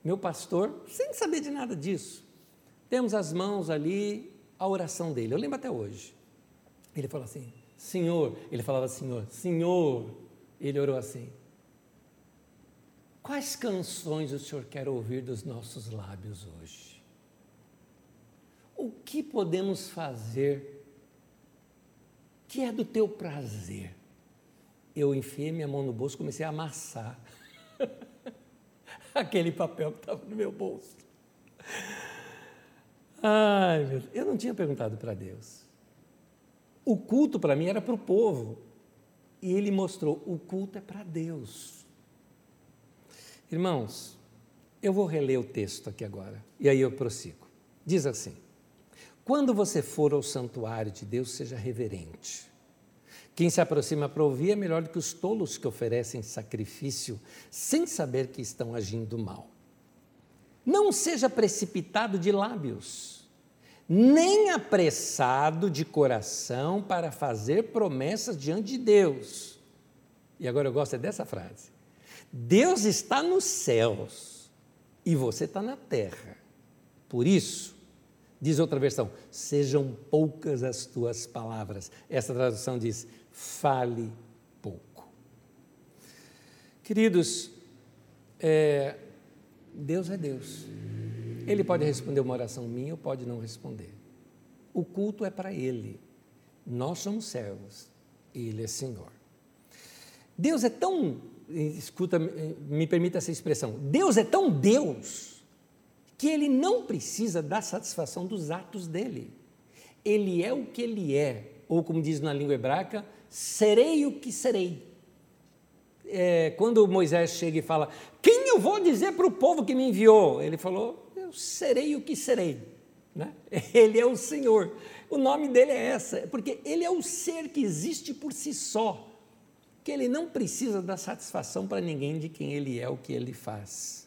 meu pastor, sem saber de nada disso. Temos as mãos ali, a oração dele, eu lembro até hoje. Ele falou assim: Senhor, ele falava Senhor, Senhor, ele orou assim: Quais canções o Senhor quer ouvir dos nossos lábios hoje? O que podemos fazer que é do teu prazer? Eu enfiei minha mão no bolso e comecei a amassar. [LAUGHS] aquele papel que estava no meu bolso. Ai, meu Deus. Eu não tinha perguntado para Deus. O culto para mim era para o povo. E ele mostrou: o culto é para Deus. Irmãos, eu vou reler o texto aqui agora. E aí eu prossigo. Diz assim: Quando você for ao santuário de Deus, seja reverente quem se aproxima para ouvir é melhor do que os tolos que oferecem sacrifício sem saber que estão agindo mal. Não seja precipitado de lábios, nem apressado de coração para fazer promessas diante de Deus. E agora eu gosto é dessa frase. Deus está nos céus e você está na terra. Por isso, diz outra versão, sejam poucas as tuas palavras. Essa tradução diz: fale pouco. Queridos, é, Deus é Deus. Ele pode responder uma oração minha ou pode não responder. O culto é para Ele. Nós somos servos. Ele é Senhor. Deus é tão, escuta, me permita essa expressão, Deus é tão Deus que Ele não precisa da satisfação dos atos dele. Ele é o que Ele é, ou como diz na língua hebraica, serei o que serei. É, quando Moisés chega e fala: Quem eu vou dizer para o povo que me enviou? Ele falou: Eu serei o que serei. Né? [LAUGHS] Ele é o Senhor. O nome dele é essa, porque ele é o ser que existe por si só, que ele não precisa dar satisfação para ninguém de quem ele é, o que ele faz.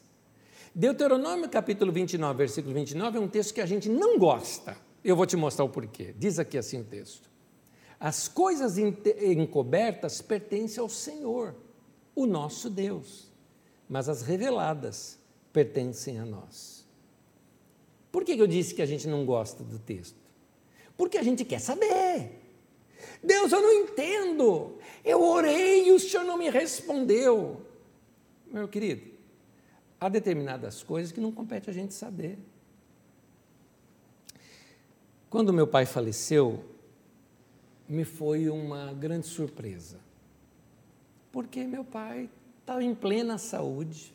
Deuteronômio capítulo 29, versículo 29 é um texto que a gente não gosta. Eu vou te mostrar o porquê. Diz aqui assim o texto. As coisas encobertas pertencem ao Senhor, o nosso Deus, mas as reveladas pertencem a nós. Por que eu disse que a gente não gosta do texto? Porque a gente quer saber. Deus, eu não entendo. Eu orei e o Senhor não me respondeu. Meu querido, há determinadas coisas que não compete a gente saber. Quando meu pai faleceu, me foi uma grande surpresa. Porque meu pai estava em plena saúde.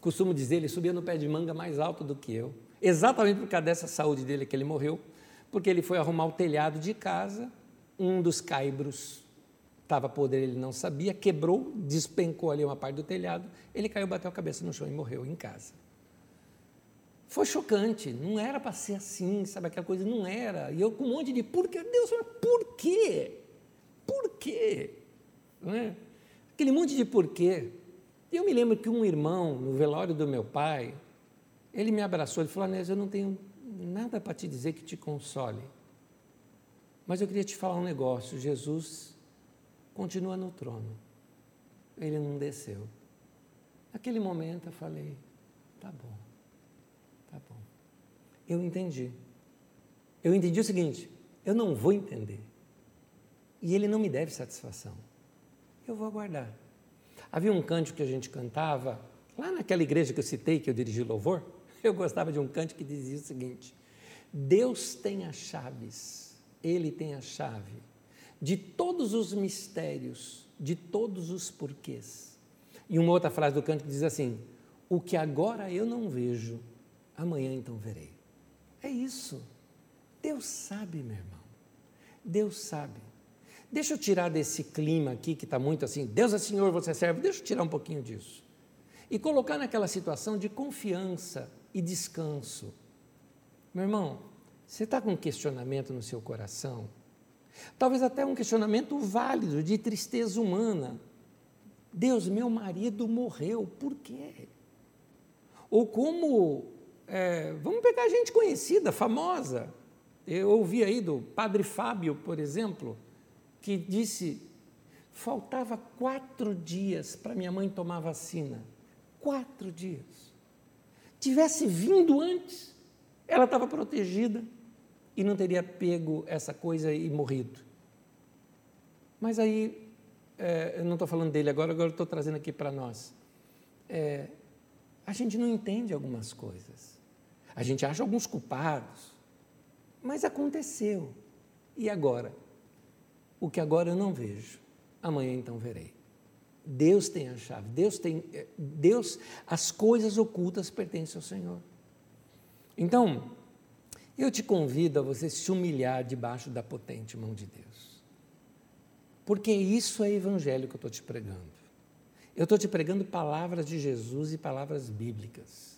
Costumo dizer, ele subia no pé de manga mais alto do que eu. Exatamente por causa dessa saúde dele que ele morreu, porque ele foi arrumar o telhado de casa, um dos caibros estava podre, ele não sabia, quebrou, despencou ali uma parte do telhado, ele caiu, bateu a cabeça no chão e morreu em casa. Foi chocante, não era para ser assim, sabe aquela coisa, não era. E eu com um monte de por que, Deus, por quê? Por quê? Não é? Aquele monte de porquê. E eu me lembro que um irmão, no velório do meu pai, ele me abraçou, ele falou, Anésio, eu não tenho nada para te dizer que te console. Mas eu queria te falar um negócio: Jesus continua no trono, ele não desceu. Naquele momento eu falei: tá bom. Eu entendi. Eu entendi o seguinte: eu não vou entender. E ele não me deve satisfação. Eu vou aguardar. Havia um cântico que a gente cantava, lá naquela igreja que eu citei, que eu dirigi louvor. [LAUGHS] Eu gostava de um cântico que dizia o seguinte: Deus tem as chaves, Ele tem a chave de todos os mistérios, de todos os porquês. E uma outra frase do cântico diz assim: O que agora eu não vejo, amanhã então verei. É isso. Deus sabe, meu irmão. Deus sabe. Deixa eu tirar desse clima aqui que está muito assim, Deus é Senhor, você é servo, deixa eu tirar um pouquinho disso. E colocar naquela situação de confiança e descanso. Meu irmão, você está com um questionamento no seu coração? Talvez até um questionamento válido, de tristeza humana. Deus, meu marido morreu, por quê? Ou como, é, vamos pegar gente conhecida, famosa. Eu ouvi aí do padre Fábio, por exemplo, que disse: faltava quatro dias para minha mãe tomar vacina. Quatro dias. Tivesse vindo antes, ela estava protegida e não teria pego essa coisa e morrido. Mas aí, é, eu não estou falando dele agora, agora estou trazendo aqui para nós. É, a gente não entende algumas coisas. A gente acha alguns culpados. Mas aconteceu. E agora? O que agora eu não vejo, amanhã então verei. Deus tem a chave. Deus tem eh, Deus, as coisas ocultas pertencem ao Senhor. Então, eu te convido a você se humilhar debaixo da potente mão de Deus. Porque isso é evangelho que eu estou te pregando. Eu estou te pregando palavras de Jesus e palavras bíblicas.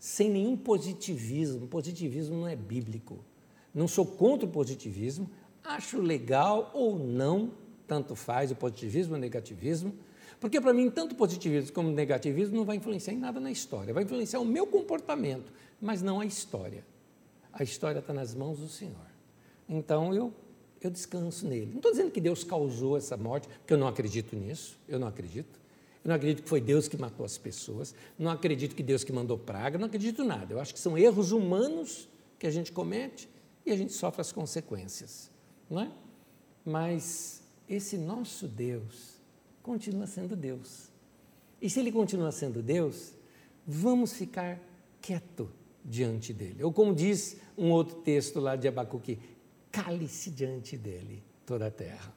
Sem nenhum positivismo. Positivismo não é bíblico. Não sou contra o positivismo, Acho legal ou não, tanto faz o positivismo ou o negativismo, porque para mim, tanto positivismo como negativismo não vai influenciar em nada na história, vai influenciar o meu comportamento, mas não a história. A história está nas mãos do Senhor. Então eu, eu descanso nele. Não estou dizendo que Deus causou essa morte, porque eu não acredito nisso, eu não acredito. Eu não acredito que foi Deus que matou as pessoas, não acredito que Deus que mandou praga, não acredito nada. Eu acho que são erros humanos que a gente comete e a gente sofre as consequências não é? Mas esse nosso Deus continua sendo Deus. E se ele continua sendo Deus, vamos ficar quieto diante dele. Ou como diz um outro texto lá de Abacuque, cale-se diante dele toda a terra.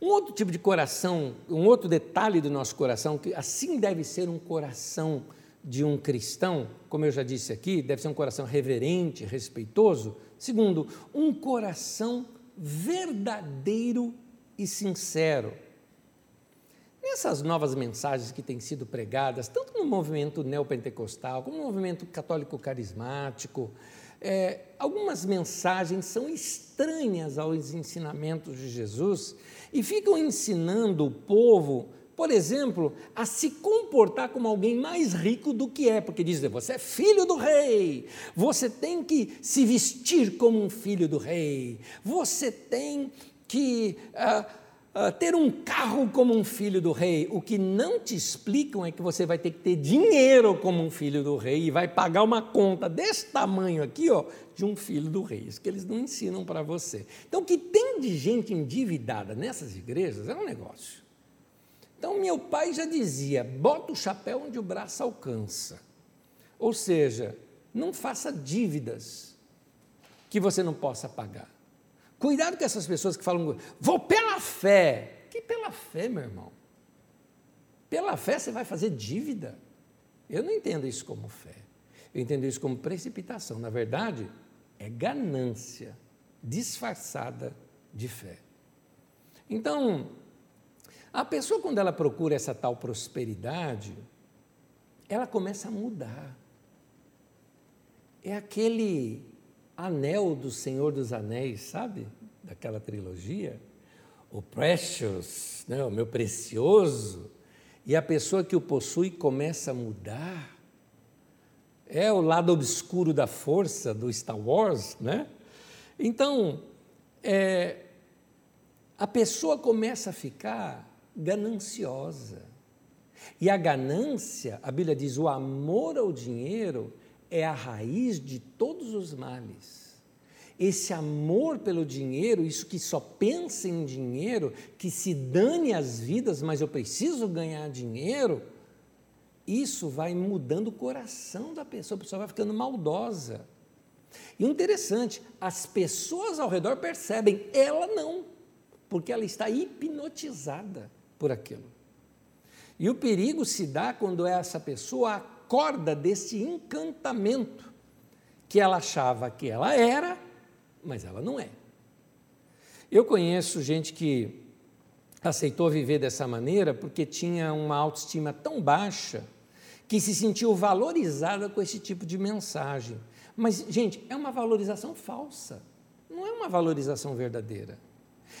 Um outro tipo de coração, um outro detalhe do nosso coração, que assim deve ser um coração de um cristão, como eu já disse aqui, deve ser um coração reverente, respeitoso. Segundo, um coração verdadeiro e sincero. Nessas novas mensagens que têm sido pregadas, tanto no movimento neopentecostal, como no movimento católico carismático, é, algumas mensagens são estranhas aos ensinamentos de Jesus e ficam ensinando o povo por exemplo, a se comportar como alguém mais rico do que é, porque diz: você é filho do rei, você tem que se vestir como um filho do rei, você tem que uh, uh, ter um carro como um filho do rei. O que não te explicam é que você vai ter que ter dinheiro como um filho do rei e vai pagar uma conta desse tamanho aqui, ó, de um filho do rei. Isso que eles não ensinam para você. Então, o que tem de gente endividada nessas igrejas é um negócio. Então, meu pai já dizia: bota o chapéu onde o braço alcança. Ou seja, não faça dívidas que você não possa pagar. Cuidado com essas pessoas que falam, vou pela fé. Que pela fé, meu irmão? Pela fé você vai fazer dívida? Eu não entendo isso como fé. Eu entendo isso como precipitação. Na verdade, é ganância disfarçada de fé. Então, a pessoa, quando ela procura essa tal prosperidade, ela começa a mudar. É aquele anel do Senhor dos Anéis, sabe? Daquela trilogia. O precious, né? o meu precioso. E a pessoa que o possui começa a mudar. É o lado obscuro da força do Star Wars, né? Então, é, a pessoa começa a ficar gananciosa. E a ganância, a Bíblia diz, o amor ao dinheiro é a raiz de todos os males. Esse amor pelo dinheiro, isso que só pensa em dinheiro, que se dane as vidas, mas eu preciso ganhar dinheiro, isso vai mudando o coração da pessoa, a pessoa vai ficando maldosa. E interessante, as pessoas ao redor percebem, ela não, porque ela está hipnotizada por aquilo. E o perigo se dá quando essa pessoa acorda desse encantamento que ela achava que ela era, mas ela não é. Eu conheço gente que aceitou viver dessa maneira porque tinha uma autoestima tão baixa que se sentiu valorizada com esse tipo de mensagem. Mas, gente, é uma valorização falsa, não é uma valorização verdadeira.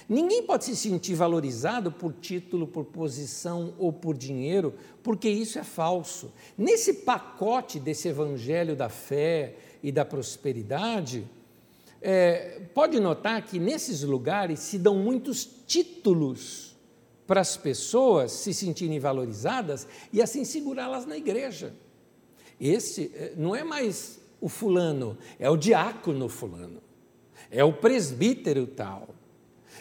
Ninguém pode se sentir valorizado por título, por posição ou por dinheiro, porque isso é falso. Nesse pacote desse evangelho da fé e da prosperidade, é, pode notar que nesses lugares se dão muitos títulos para as pessoas se sentirem valorizadas e assim segurá-las na igreja. Esse é, não é mais o fulano, é o diácono fulano, é o presbítero tal,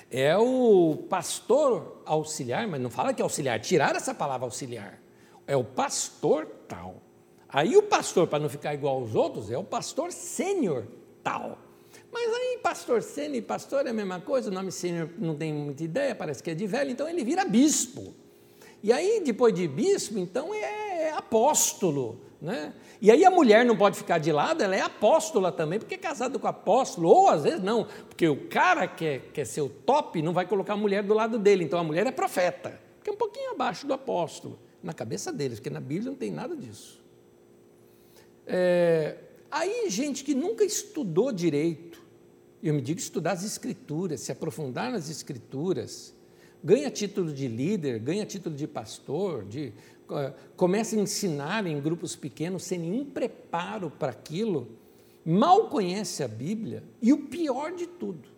é o pastor auxiliar, mas não fala que é auxiliar, tirar essa palavra auxiliar, é o pastor tal. Aí o pastor, para não ficar igual aos outros, é o pastor sênior tal. Mas aí, pastor sênior e pastor é a mesma coisa, o nome sênior não tem muita ideia, parece que é de velho, então ele vira bispo. E aí, depois de bispo, então é apóstolo. Né? E aí a mulher não pode ficar de lado, ela é apóstola também, porque é casada com apóstolo, ou às vezes não, porque o cara que é, quer ser o top não vai colocar a mulher do lado dele, então a mulher é profeta, que é um pouquinho abaixo do apóstolo, na cabeça deles, porque na Bíblia não tem nada disso. É, aí, gente que nunca estudou direito, eu me digo estudar as escrituras, se aprofundar nas escrituras, ganha título de líder, ganha título de pastor, de começa a ensinar em grupos pequenos sem nenhum preparo para aquilo, mal conhece a Bíblia e o pior de tudo,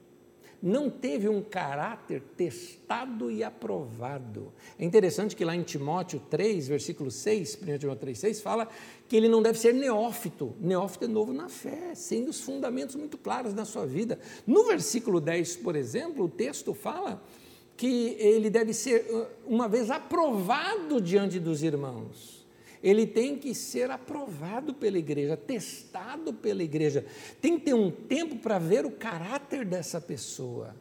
não teve um caráter testado e aprovado. É interessante que lá em Timóteo 3, versículo 6, 1 Timóteo 3, 6, fala que ele não deve ser neófito. Neófito é novo na fé, sem os fundamentos muito claros na sua vida. No versículo 10, por exemplo, o texto fala que ele deve ser, uh, uma vez aprovado diante dos irmãos. Ele tem que ser aprovado pela igreja, testado pela igreja. Tem que ter um tempo para ver o caráter dessa pessoa.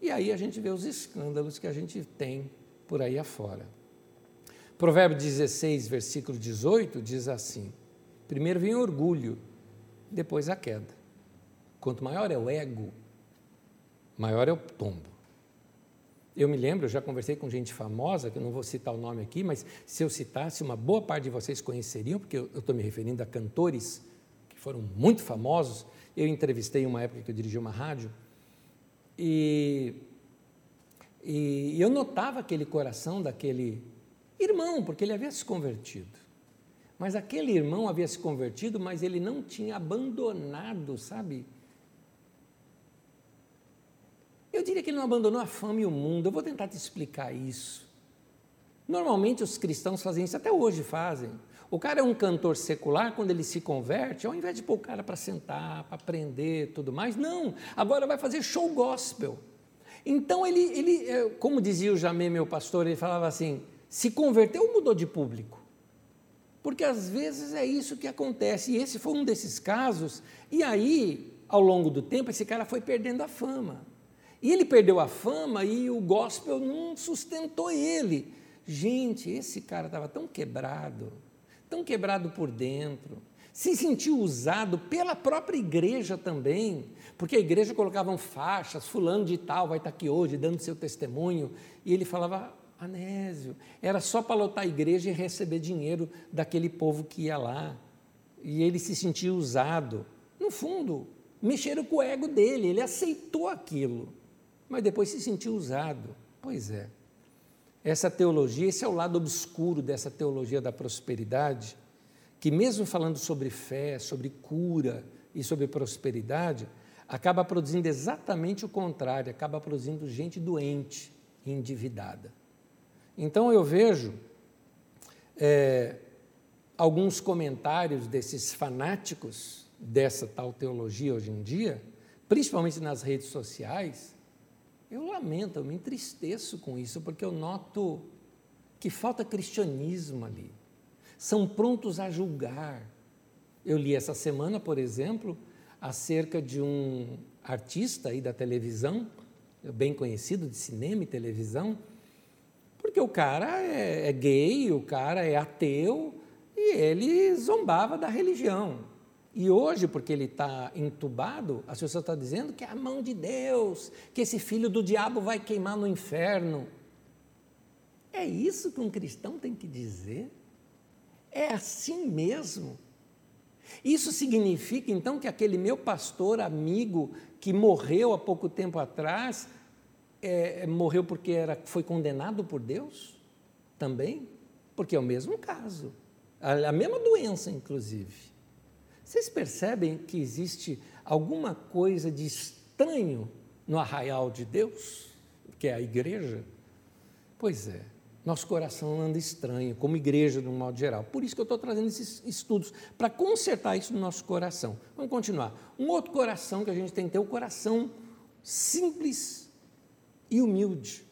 E aí a gente vê os escândalos que a gente tem por aí afora. Provérbio 16, versículo 18 diz assim: primeiro vem o orgulho, depois a queda. Quanto maior é o ego, maior é o tombo. Eu me lembro, eu já conversei com gente famosa, que eu não vou citar o nome aqui, mas se eu citasse, uma boa parte de vocês conheceriam, porque eu estou me referindo a cantores que foram muito famosos. Eu entrevistei uma época que eu dirigi uma rádio, e, e eu notava aquele coração daquele irmão, porque ele havia se convertido. Mas aquele irmão havia se convertido, mas ele não tinha abandonado, sabe, Eu diria que ele não abandonou a fama e o mundo. Eu vou tentar te explicar isso. Normalmente os cristãos fazem isso, até hoje fazem. O cara é um cantor secular, quando ele se converte, ao invés de pôr o cara para sentar, para aprender tudo mais, não, agora vai fazer show gospel. Então ele, ele, é, como dizia o Jamé, meu pastor, ele falava assim: se converteu ou mudou de público? Porque às vezes é isso que acontece, e esse foi um desses casos, e aí, ao longo do tempo, esse cara foi perdendo a fama. E ele perdeu a fama e o gospel não sustentou ele. Gente, esse cara estava tão quebrado, tão quebrado por dentro, se sentiu usado pela própria igreja também, porque a igreja colocava faixas, fulano de tal vai estar aqui hoje dando seu testemunho, e ele falava, Anésio, era só para lotar a igreja e receber dinheiro daquele povo que ia lá, e ele se sentia usado. No fundo, mexeram com o ego dele, ele aceitou aquilo mas depois se sentiu usado. Pois é. Essa teologia, esse é o lado obscuro dessa teologia da prosperidade, que mesmo falando sobre fé, sobre cura e sobre prosperidade, acaba produzindo exatamente o contrário, acaba produzindo gente doente endividada. Então eu vejo é, alguns comentários desses fanáticos dessa tal teologia hoje em dia, principalmente nas redes sociais, eu lamento, eu me entristeço com isso, porque eu noto que falta cristianismo ali. São prontos a julgar. Eu li essa semana, por exemplo, acerca de um artista aí da televisão, bem conhecido de cinema e televisão, porque o cara é, é gay, o cara é ateu e ele zombava da religião. E hoje, porque ele está entubado, as pessoas estão dizendo que é a mão de Deus, que esse filho do diabo vai queimar no inferno. É isso que um cristão tem que dizer? É assim mesmo? Isso significa então que aquele meu pastor amigo que morreu há pouco tempo atrás, é, morreu porque era, foi condenado por Deus? Também? Porque é o mesmo caso, a, a mesma doença, inclusive. Vocês percebem que existe alguma coisa de estranho no arraial de Deus, que é a igreja? Pois é, nosso coração anda estranho, como igreja, de um modo geral. Por isso que eu estou trazendo esses estudos, para consertar isso no nosso coração. Vamos continuar. Um outro coração que a gente tem que ter, o coração simples e humilde.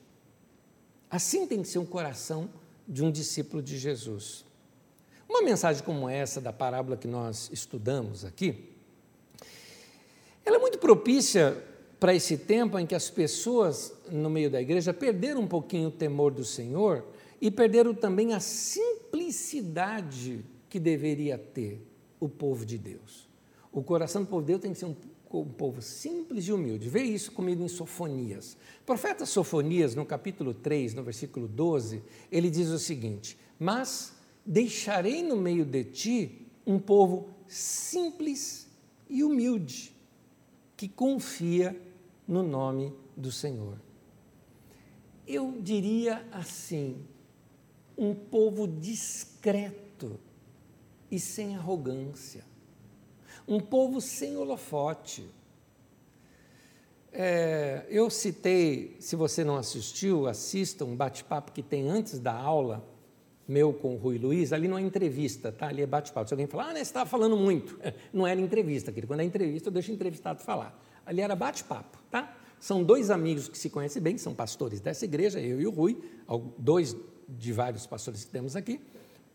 Assim tem que ser um coração de um discípulo de Jesus. Uma mensagem como essa, da parábola que nós estudamos aqui, ela é muito propícia para esse tempo em que as pessoas no meio da igreja perderam um pouquinho o temor do Senhor e perderam também a simplicidade que deveria ter o povo de Deus. O coração do povo de Deus tem que ser um, um povo simples e humilde. Vê isso comigo em Sofonias. O profeta Sofonias, no capítulo 3, no versículo 12, ele diz o seguinte: Mas deixarei no meio de ti um povo simples e humilde, que confia no nome do Senhor. Eu diria assim: um povo discreto e sem arrogância, um povo sem holofote. É, eu citei, se você não assistiu, assista um bate-papo que tem antes da aula, meu com o Rui Luiz, ali não é entrevista, tá? ali é bate-papo. Se alguém falar, ah, né, você estava falando muito. [LAUGHS] Não era entrevista, querido. Quando é entrevista, eu deixo o entrevistado falar. Ali era bate-papo, tá? São dois amigos que se conhecem bem, são pastores dessa igreja, eu e o Rui, dois de vários pastores que temos aqui,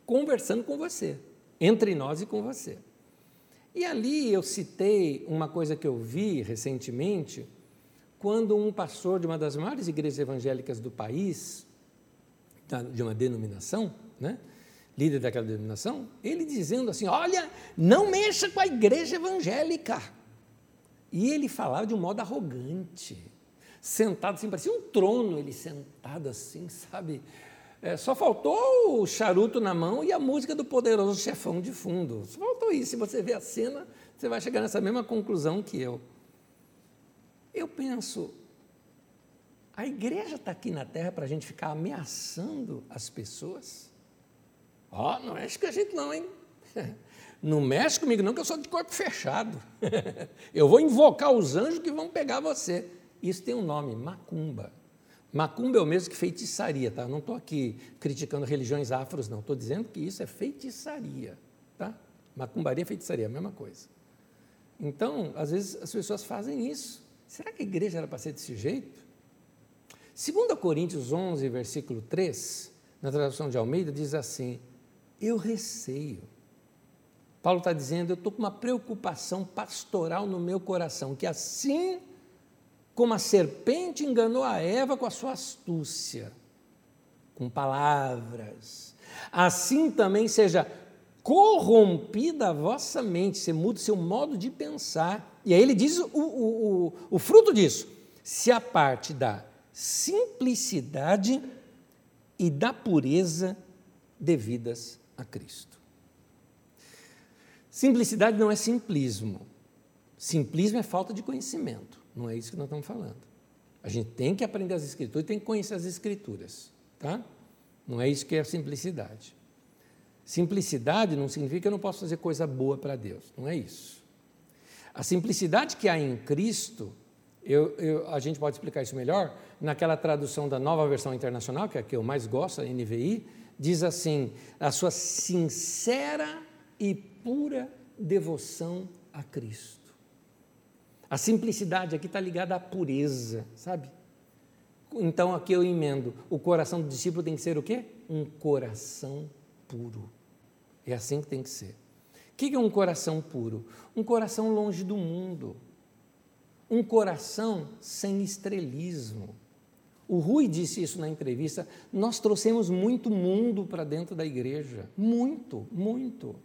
conversando com você, entre nós e com você. E ali eu citei uma coisa que eu vi recentemente, quando um pastor de uma das maiores igrejas evangélicas do país, de uma denominação, né, líder daquela denominação, ele dizendo assim: Olha, não mexa com a igreja evangélica. E ele falava de um modo arrogante, sentado assim, parecia um trono, ele sentado assim, sabe? É, só faltou o charuto na mão e a música do poderoso chefão de fundo. Só faltou isso. Se você ver a cena, você vai chegar nessa mesma conclusão que eu. Eu penso, a igreja está aqui na terra para a gente ficar ameaçando as pessoas? Ó, oh, não mexe com a gente não, hein? [LAUGHS] Não mexe comigo não, que eu sou de corpo fechado. [LAUGHS] eu vou invocar os anjos que vão pegar você. Isso tem um nome, macumba. Macumba é o mesmo que feitiçaria, tá? não estou aqui criticando religiões afros, não. Estou dizendo que isso é feitiçaria, tá? Macumbaria e feitiçaria, a mesma coisa. Então, às vezes as pessoas fazem isso. Será que a igreja era para ser desse jeito? 2 Coríntios 11, versículo 3, na tradução de Almeida, diz assim: Eu receio Paulo está dizendo: eu estou com uma preocupação pastoral no meu coração, que assim como a serpente enganou a Eva com a sua astúcia, com palavras, assim também seja corrompida a vossa mente, você muda o seu modo de pensar. E aí ele diz o, o, o, o fruto disso: se a parte da simplicidade e da pureza devidas a Cristo. Simplicidade não é simplismo. Simplismo é falta de conhecimento. Não é isso que nós estamos falando. A gente tem que aprender as escrituras, tem que conhecer as escrituras, tá? Não é isso que é simplicidade. Simplicidade não significa que eu não posso fazer coisa boa para Deus, não é isso. A simplicidade que há em Cristo, eu, eu, a gente pode explicar isso melhor, naquela tradução da nova versão internacional, que é a que eu mais gosto, a NVI, diz assim: a sua sincera e pura devoção a Cristo. A simplicidade aqui está ligada à pureza, sabe? Então aqui eu emendo: o coração do discípulo tem que ser o quê? Um coração puro. É assim que tem que ser. O que é um coração puro? Um coração longe do mundo. Um coração sem estrelismo. O Rui disse isso na entrevista. Nós trouxemos muito mundo para dentro da igreja. Muito, muito.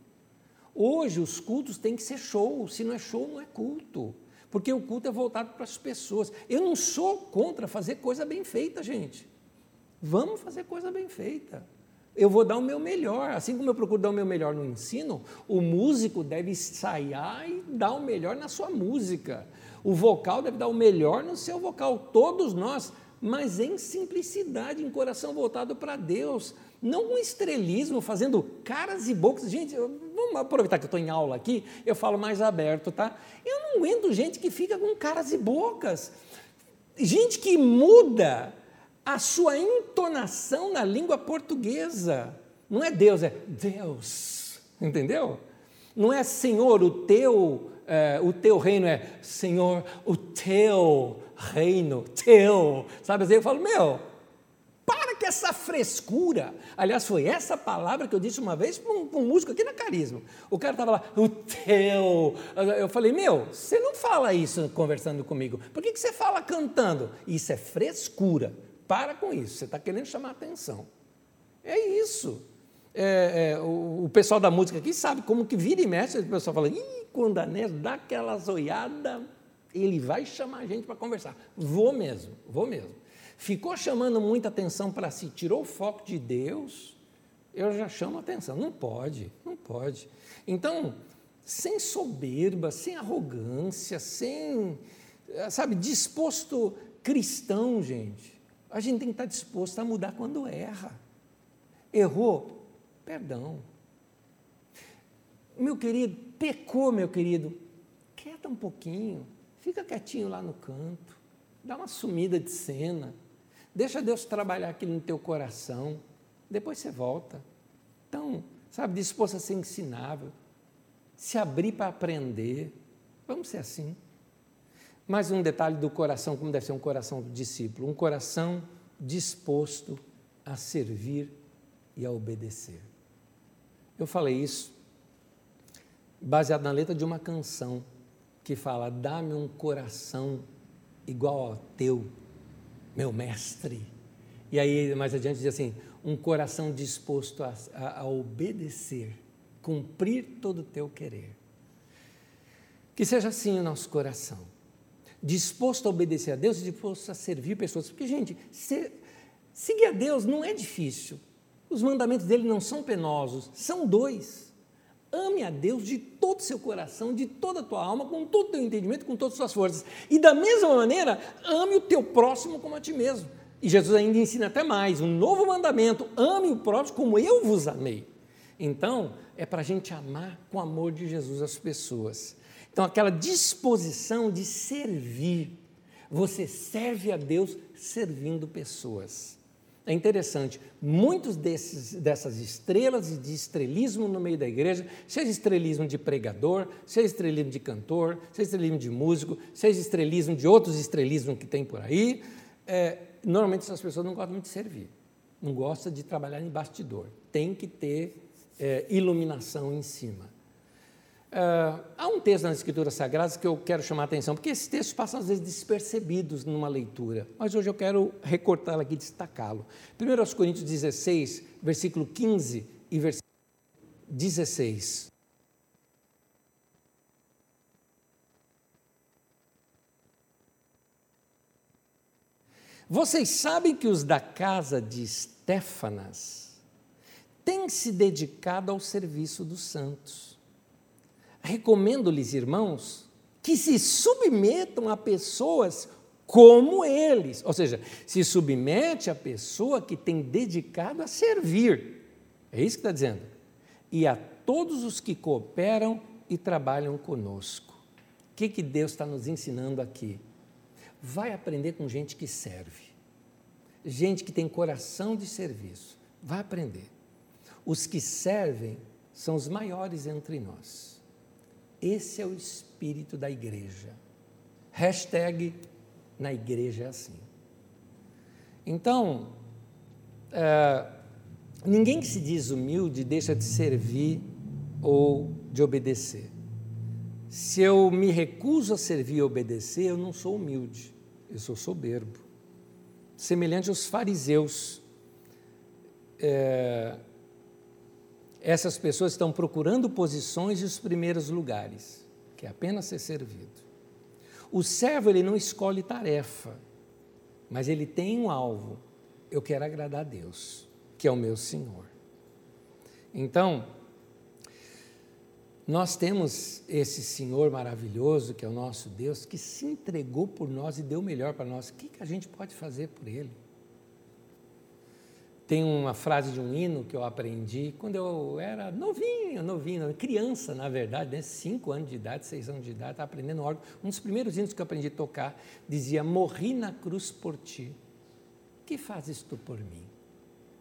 Hoje os cultos têm que ser show. Se não é show, não é culto. Porque o culto é voltado para as pessoas. Eu não sou contra fazer coisa bem feita, gente. Vamos fazer coisa bem feita eu vou dar o meu melhor. Assim como eu procuro dar o meu melhor no ensino, o músico deve ensaiar e dar o melhor na sua música. O vocal deve dar o melhor no seu vocal. Todos nós, mas em simplicidade, em coração voltado para Deus. Não com estrelismo, fazendo caras e bocas. Gente, vamos aproveitar que eu estou em aula aqui, eu falo mais aberto, tá? Eu não aguento gente que fica com caras e bocas. Gente que muda a sua entonação na língua portuguesa. Não é Deus, é Deus. Entendeu? Não é Senhor, o teu, é, o teu reino, é Senhor, o teu reino, teu. Sabe assim? Eu falo, meu, para com essa frescura. Aliás, foi essa palavra que eu disse uma vez para um, um, músico aqui na Carisma. O cara estava lá, o teu. Eu falei, meu, você não fala isso conversando comigo. Por que, que você fala cantando? Isso é frescura. Para com isso, você está querendo chamar atenção. É isso. É, é, o, o, pessoal da música aqui sabe como que vira e mexe, o pessoal fala, Ih, quando a Nés dá aquela zoiada, ele vai chamar a gente para conversar. Vou mesmo, vou mesmo. Ficou chamando muita atenção para si, tirou o foco de Deus, eu já chamo atenção. Não pode, não pode. Então, sem soberba, sem arrogância, sem, sabe, disposto cristão, gente. A gente tem que estar disposto a mudar quando erra. Errou, perdão. Meu querido, pecou, meu querido, quieta um pouquinho, fica quietinho lá no canto, dá uma sumida de cena, deixa Deus trabalhar aquilo no teu coração, depois você volta. Então, sabe, disposto a ser ensinável, se abrir para aprender, vamos ser assim. Mais um detalhe do coração, como deve ser um coração do discípulo: um coração disposto a servir e a obedecer. Eu falei isso baseado na letra de uma canção que fala: Dá-me um coração igual ao teu, meu mestre. E aí, mais adiante, diz assim: Um coração disposto a, a, a obedecer, cumprir todo o teu querer. Que seja assim o nosso coração disposto a obedecer a Deus e disposto a servir pessoas. Porque, gente, ser, seguir a Deus não é difícil. Os mandamentos dele não são penosos, são dois. Ame a Deus de todo o seu coração, de toda a tua alma, com todo o teu entendimento, com todas as suas forças. E da mesma maneira, ame o teu próximo como a ti mesmo. E Jesus ainda ensina até mais, um novo mandamento: ame o próximo como eu vos amei. Então, é para a gente amar com o amor de Jesus as pessoas. Então, aquela disposição de servir. Você serve a Deus servindo pessoas. É interessante, muitos desses, dessas estrelas e de estrelismo no meio da igreja, seja estrelismo de pregador, seja estrelismo de cantor, seja estrelismo de músico, seja estrelismo de outros estrelismos que tem por aí, é, normalmente essas pessoas não gostam muito de servir, não gostam de trabalhar em bastidor, tem que ter é, iluminação em cima. Uh, há um texto nas Escrituras Sagradas que eu quero chamar a atenção, porque esses textos passam às vezes despercebidos numa leitura, mas hoje eu quero recortá-lo aqui e destacá-lo. 1 Coríntios 16, versículo 15 e versículo 16. Vocês sabem que os da casa de Estéfanas têm se dedicado ao serviço dos santos recomendo-lhes, irmãos, que se submetam a pessoas como eles, ou seja, se submete a pessoa que tem dedicado a servir, é isso que está dizendo, e a todos os que cooperam e trabalham conosco. O que, que Deus está nos ensinando aqui? Vai aprender com gente que serve, gente que tem coração de serviço. Vai aprender. Os que servem são os maiores entre nós. Esse é o espírito da igreja. Hashtag na igreja é assim. Então, é, ninguém que se diz humilde deixa de servir ou de obedecer. Se eu me recuso a servir e obedecer, eu não sou humilde, eu sou soberbo. Semelhante aos fariseus. É, essas pessoas estão procurando posições e os primeiros lugares, que é apenas ser servido. O servo ele não escolhe tarefa, mas ele tem um alvo. Eu quero agradar a Deus, que é o meu Senhor. Então, nós temos esse Senhor maravilhoso, que é o nosso Deus, que se entregou por nós e deu o melhor para nós. O que, que a gente pode fazer por Ele? Tem uma frase de um hino que eu aprendi quando eu era novinho, novinho, criança, na verdade, né? cinco anos de idade, seis anos de idade, estava aprendendo órgão. Um dos primeiros hinos que eu aprendi a tocar dizia: Morri na cruz por ti, que fazes tu por mim?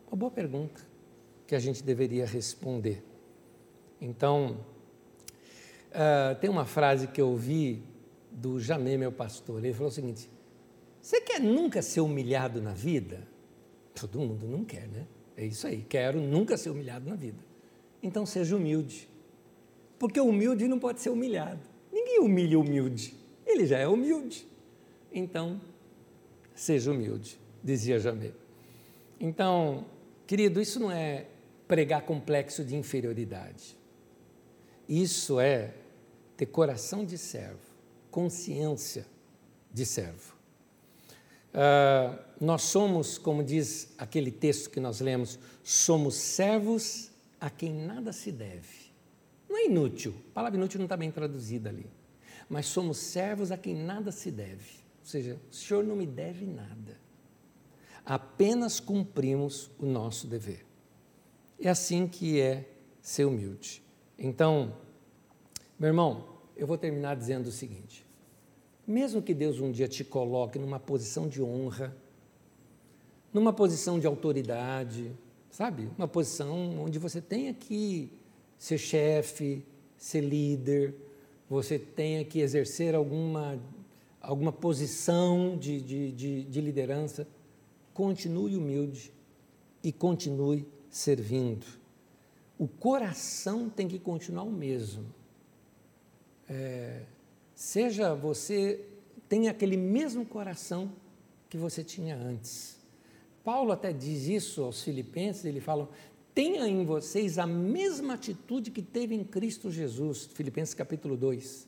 Uma boa pergunta que a gente deveria responder. Então, uh, tem uma frase que eu ouvi do Jamé, meu pastor. Ele falou o seguinte: Você quer nunca ser humilhado na vida? Todo mundo não quer, né? É isso aí, quero nunca ser humilhado na vida. Então seja humilde. Porque humilde não pode ser humilhado. Ninguém humilha humilde. Ele já é humilde. Então, seja humilde, dizia Jamé. Então, querido, isso não é pregar complexo de inferioridade. Isso é ter coração de servo, consciência de servo. Uh, nós somos, como diz aquele texto que nós lemos, somos servos a quem nada se deve. Não é inútil, a palavra inútil não está bem traduzida ali. Mas somos servos a quem nada se deve. Ou seja, o Senhor não me deve nada. Apenas cumprimos o nosso dever. É assim que é ser humilde. Então, meu irmão, eu vou terminar dizendo o seguinte: mesmo que Deus um dia te coloque numa posição de honra, numa posição de autoridade, sabe? Uma posição onde você tenha que ser chefe, ser líder, você tenha que exercer alguma, alguma posição de, de, de, de liderança, continue humilde e continue servindo. O coração tem que continuar o mesmo. É, Seja você, tenha aquele mesmo coração que você tinha antes. Paulo até diz isso aos Filipenses, ele fala: tenha em vocês a mesma atitude que teve em Cristo Jesus, Filipenses capítulo 2.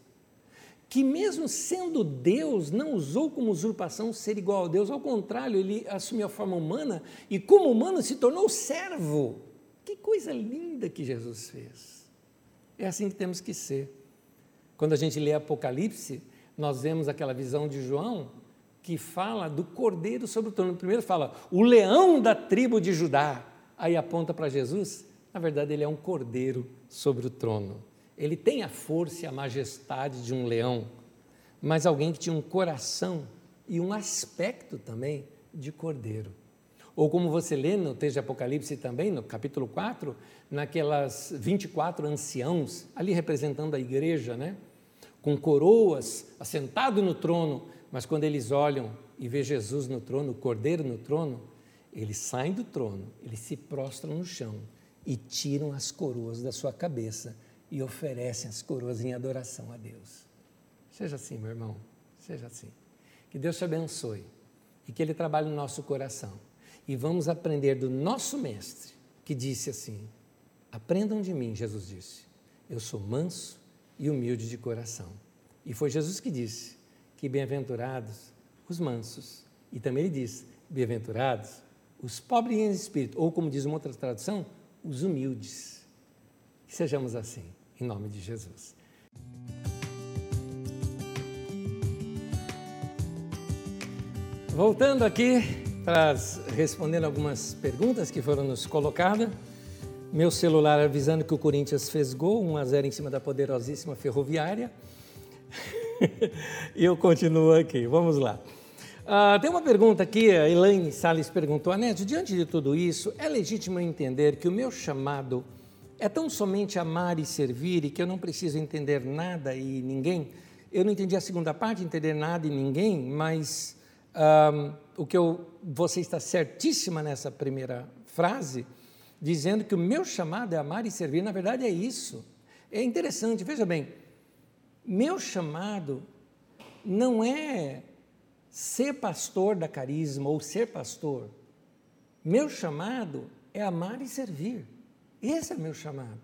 Que mesmo sendo Deus, não usou como usurpação ser igual a Deus, ao contrário, ele assumiu a forma humana e, como humano, se tornou servo. Que coisa linda que Jesus fez. É assim que temos que ser. Quando a gente lê Apocalipse, nós vemos aquela visão de João que fala do cordeiro sobre o trono. Primeiro fala o leão da tribo de Judá, aí aponta para Jesus. Na verdade, ele é um cordeiro sobre o trono. Ele tem a força e a majestade de um leão, mas alguém que tinha um coração e um aspecto também de cordeiro. Ou como você lê no texto de Apocalipse também, no capítulo 4, naquelas 24 anciãos, ali representando a igreja, né? com coroas, assentado no trono, mas quando eles olham e vê Jesus no trono, o cordeiro no trono, eles saem do trono, eles se prostram no chão e tiram as coroas da sua cabeça e oferecem as coroas em adoração a Deus. Seja assim, meu irmão, seja assim. Que Deus te abençoe e que Ele trabalhe no nosso coração. E vamos aprender do nosso Mestre, que disse assim: Aprendam de mim, Jesus disse, eu sou manso e humilde de coração. E foi Jesus que disse que bem-aventurados os mansos. E também ele diz: bem-aventurados os pobres em espírito, ou como diz uma outra tradução, os humildes. Que sejamos assim, em nome de Jesus. Voltando aqui para respondendo algumas perguntas que foram nos colocadas. Meu celular avisando que o Corinthians fez gol, 1 a 0 em cima da poderosíssima Ferroviária. [LAUGHS] e eu continuo aqui. Vamos lá. Uh, tem uma pergunta aqui, a Elaine Salles perguntou, Anésio, diante de tudo isso, é legítimo entender que o meu chamado é tão somente amar e servir e que eu não preciso entender nada e ninguém? Eu não entendi a segunda parte, entender nada e ninguém, mas um, o que eu, você está certíssima nessa primeira frase, dizendo que o meu chamado é amar e servir, na verdade é isso. É interessante, veja bem, meu chamado não é ser pastor da carisma ou ser pastor. Meu chamado é amar e servir. Esse é meu chamado.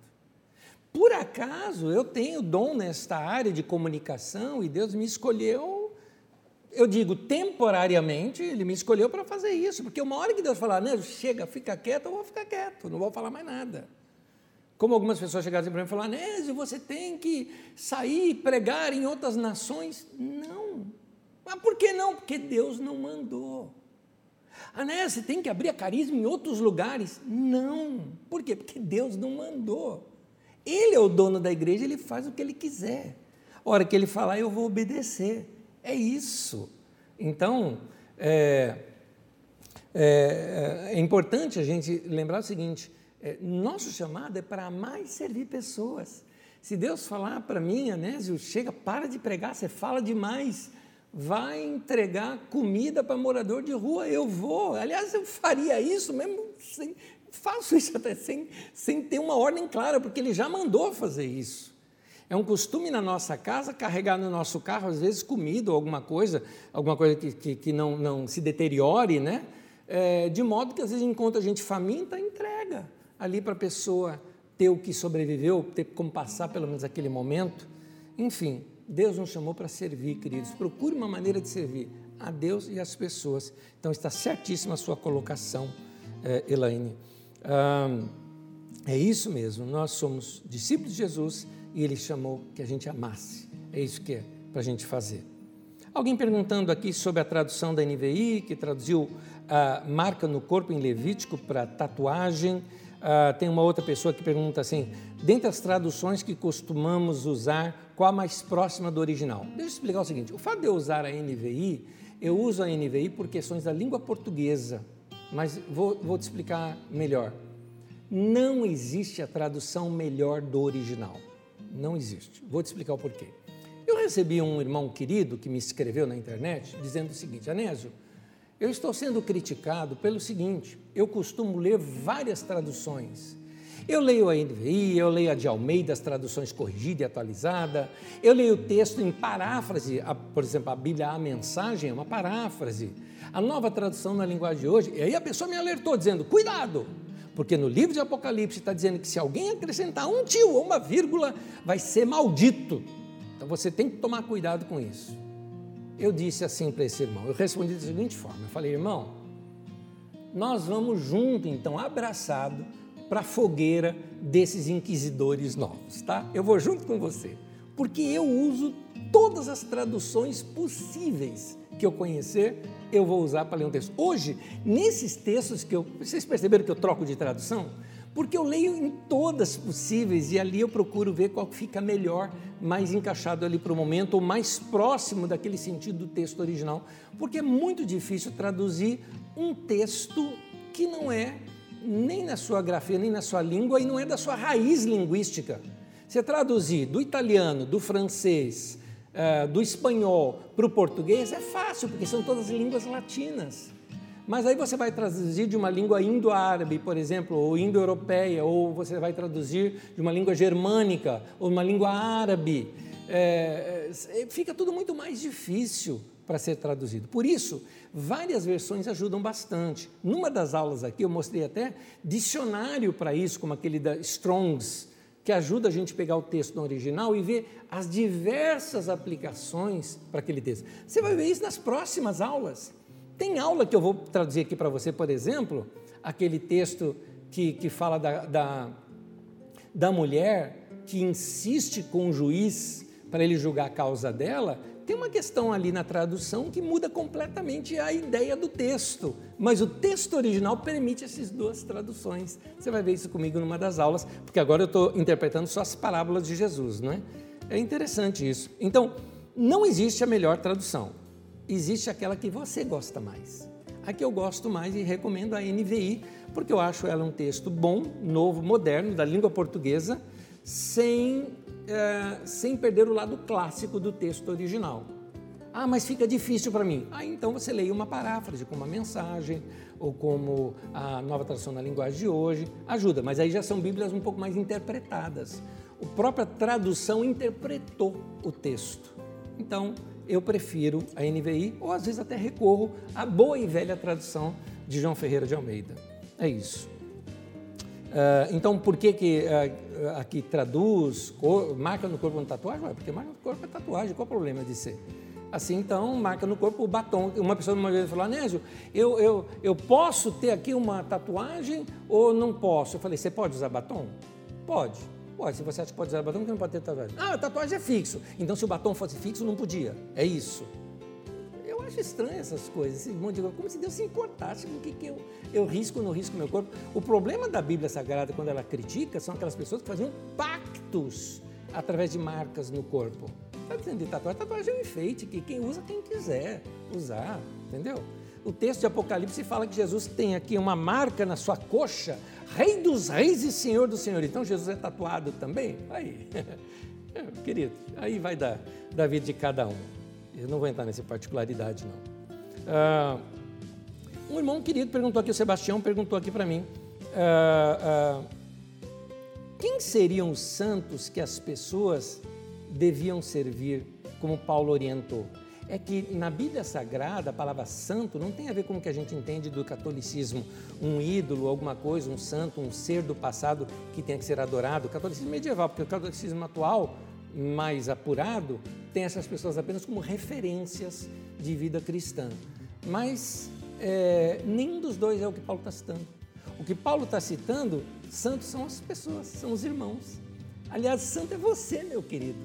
Por acaso eu tenho dom nesta área de comunicação e Deus me escolheu, eu digo temporariamente, Ele me escolheu para fazer isso, porque uma hora que Deus falar, né, chega, fica quieto, eu vou ficar quieto, não vou falar mais nada. Como algumas pessoas chegaram para mim e falaram, Nésio, você tem que sair pregar em outras nações. Não. Mas por que não? Porque Deus não mandou. Anésio, você tem que abrir a carisma em outros lugares. Não. Por quê? Porque Deus não mandou. Ele é o dono da igreja, ele faz o que ele quiser. A hora que ele falar, eu vou obedecer. É isso. Então, é, é, é importante a gente lembrar o seguinte: é, nosso chamado é para amar e servir pessoas. Se Deus falar para mim, Anésio, chega, para de pregar, você fala demais, vai entregar comida para morador de rua, eu vou. Aliás, eu faria isso mesmo, sem, faço isso [LAUGHS] até sem, sem ter uma ordem clara, porque ele já mandou fazer isso. É um costume na nossa casa carregar no nosso carro, às vezes, comida ou alguma coisa, alguma coisa que, que, que não, não se deteriore, né? É, de modo que às vezes encontra a gente faminta, entrega ali para a pessoa ter o que sobreviveu, ter como passar pelo menos aquele momento. Enfim, Deus nos chamou para servir, queridos. Procure uma maneira de servir a Deus e às pessoas. Então está certíssima a sua colocação, eh, Elaine. Ah, é isso mesmo, nós somos discípulos de Jesus e Ele chamou que a gente amasse. É isso que é para a gente fazer. Alguém perguntando aqui sobre a tradução da NVI, que traduziu a marca no corpo em Levítico para tatuagem. Uh, tem uma outra pessoa que pergunta assim: dentre as traduções que costumamos usar, qual a mais próxima do original? Deixa eu explicar o seguinte: o fato de eu usar a NVI, eu uso a NVI por questões da língua portuguesa, mas vou, vou te explicar melhor. Não existe a tradução melhor do original. Não existe. Vou te explicar o porquê. Eu recebi um irmão querido que me escreveu na internet dizendo o seguinte: Anésio, eu estou sendo criticado pelo seguinte: eu costumo ler várias traduções. Eu leio a NVI, eu leio a de Almeida, as traduções corrigida e atualizada, eu leio o texto em paráfrase, a, por exemplo, a Bíblia, a mensagem é uma paráfrase. A nova tradução na linguagem de hoje, e aí a pessoa me alertou dizendo: cuidado, porque no livro de Apocalipse está dizendo que se alguém acrescentar um tio ou uma vírgula, vai ser maldito. Então você tem que tomar cuidado com isso eu disse assim para esse irmão, eu respondi da seguinte forma, eu falei, irmão, nós vamos junto, então, abraçado, para a fogueira desses inquisidores novos, tá? Eu vou junto com você, porque eu uso todas as traduções possíveis que eu conhecer, eu vou usar para ler um texto. Hoje, nesses textos que eu. Vocês perceberam que eu troco de tradução? Porque eu leio em todas possíveis e ali eu procuro ver qual fica melhor, mais encaixado ali para o momento, ou mais próximo daquele sentido do texto original. Porque é muito difícil traduzir um texto que não é nem na sua grafia, nem na sua língua e não é da sua raiz linguística. Você traduzir do italiano, do francês, uh, do espanhol para o português é fácil, porque são todas línguas latinas. Mas aí você vai traduzir de uma língua indo-árabe, por exemplo, ou indo-europeia, ou você vai traduzir de uma língua germânica, ou uma língua árabe. É, fica tudo muito mais difícil para ser traduzido. Por isso, várias versões ajudam bastante. Numa das aulas aqui, eu mostrei até dicionário para isso, como aquele da Strongs, que ajuda a gente a pegar o texto no original e ver as diversas aplicações para aquele texto. Você vai ver isso nas próximas aulas. Tem aula que eu vou traduzir aqui para você, por exemplo, aquele texto que, que fala da, da, da mulher que insiste com o juiz para ele julgar a causa dela. Tem uma questão ali na tradução que muda completamente a ideia do texto, mas o texto original permite essas duas traduções. Você vai ver isso comigo numa das aulas, porque agora eu estou interpretando só as parábolas de Jesus, não é? É interessante isso. Então, não existe a melhor tradução, existe aquela que você gosta mais. A que eu gosto mais e recomendo a NVI, porque eu acho ela um texto bom, novo, moderno, da língua portuguesa, sem, é, sem perder o lado clássico do texto original. Ah, mas fica difícil para mim. Ah, então você leia uma paráfrase, como uma mensagem, ou como a nova tradução na linguagem de hoje. Ajuda, mas aí já são Bíblias um pouco mais interpretadas. A própria tradução interpretou o texto. Então, eu prefiro a NVI, ou às vezes até recorro à boa e velha tradução de João Ferreira de Almeida. É isso. Uh, então, por que, que uh, aqui traduz, cor, marca no corpo uma tatuagem? Ué, porque marca no corpo é tatuagem, qual o problema de ser? Assim, então, marca no corpo o batom. Uma pessoa uma vez falou, Anésio, eu, eu, eu posso ter aqui uma tatuagem ou não posso? Eu falei, você pode usar batom? Pode. Pode, se você acha que pode usar batom, que não pode ter tatuagem? Ah, tatuagem é fixo. Então, se o batom fosse fixo, não podia. É isso. Acho estranho essas coisas, esse monte de coisa. Como se Deus se importasse com o que, que eu, eu risco ou não risco meu corpo. O problema da Bíblia Sagrada, quando ela critica, são aquelas pessoas que faziam pactos através de marcas no corpo está dizendo de tatuagem? Tatuagem é um enfeite que quem usa, quem quiser usar, entendeu? O texto de Apocalipse fala que Jesus tem aqui uma marca na sua coxa, Rei dos Reis e Senhor dos Senhores. Então Jesus é tatuado também? Aí, [LAUGHS] querido, aí vai da, da vida de cada um. Eu não vou entrar nessa particularidade, não. Ah, um irmão querido perguntou aqui, o Sebastião perguntou aqui para mim. Ah, ah, quem seriam os santos que as pessoas deviam servir, como Paulo orientou. É que na Bíblia Sagrada, a palavra santo não tem a ver com o que a gente entende do catolicismo, um ídolo, alguma coisa, um santo, um ser do passado que tem que ser adorado. O catolicismo medieval, porque o catolicismo atual, mais apurado, tem essas pessoas apenas como referências de vida cristã. Mas é, nenhum dos dois é o que Paulo está citando. O que Paulo está citando, santos são as pessoas, são os irmãos. Aliás, santo é você, meu querido.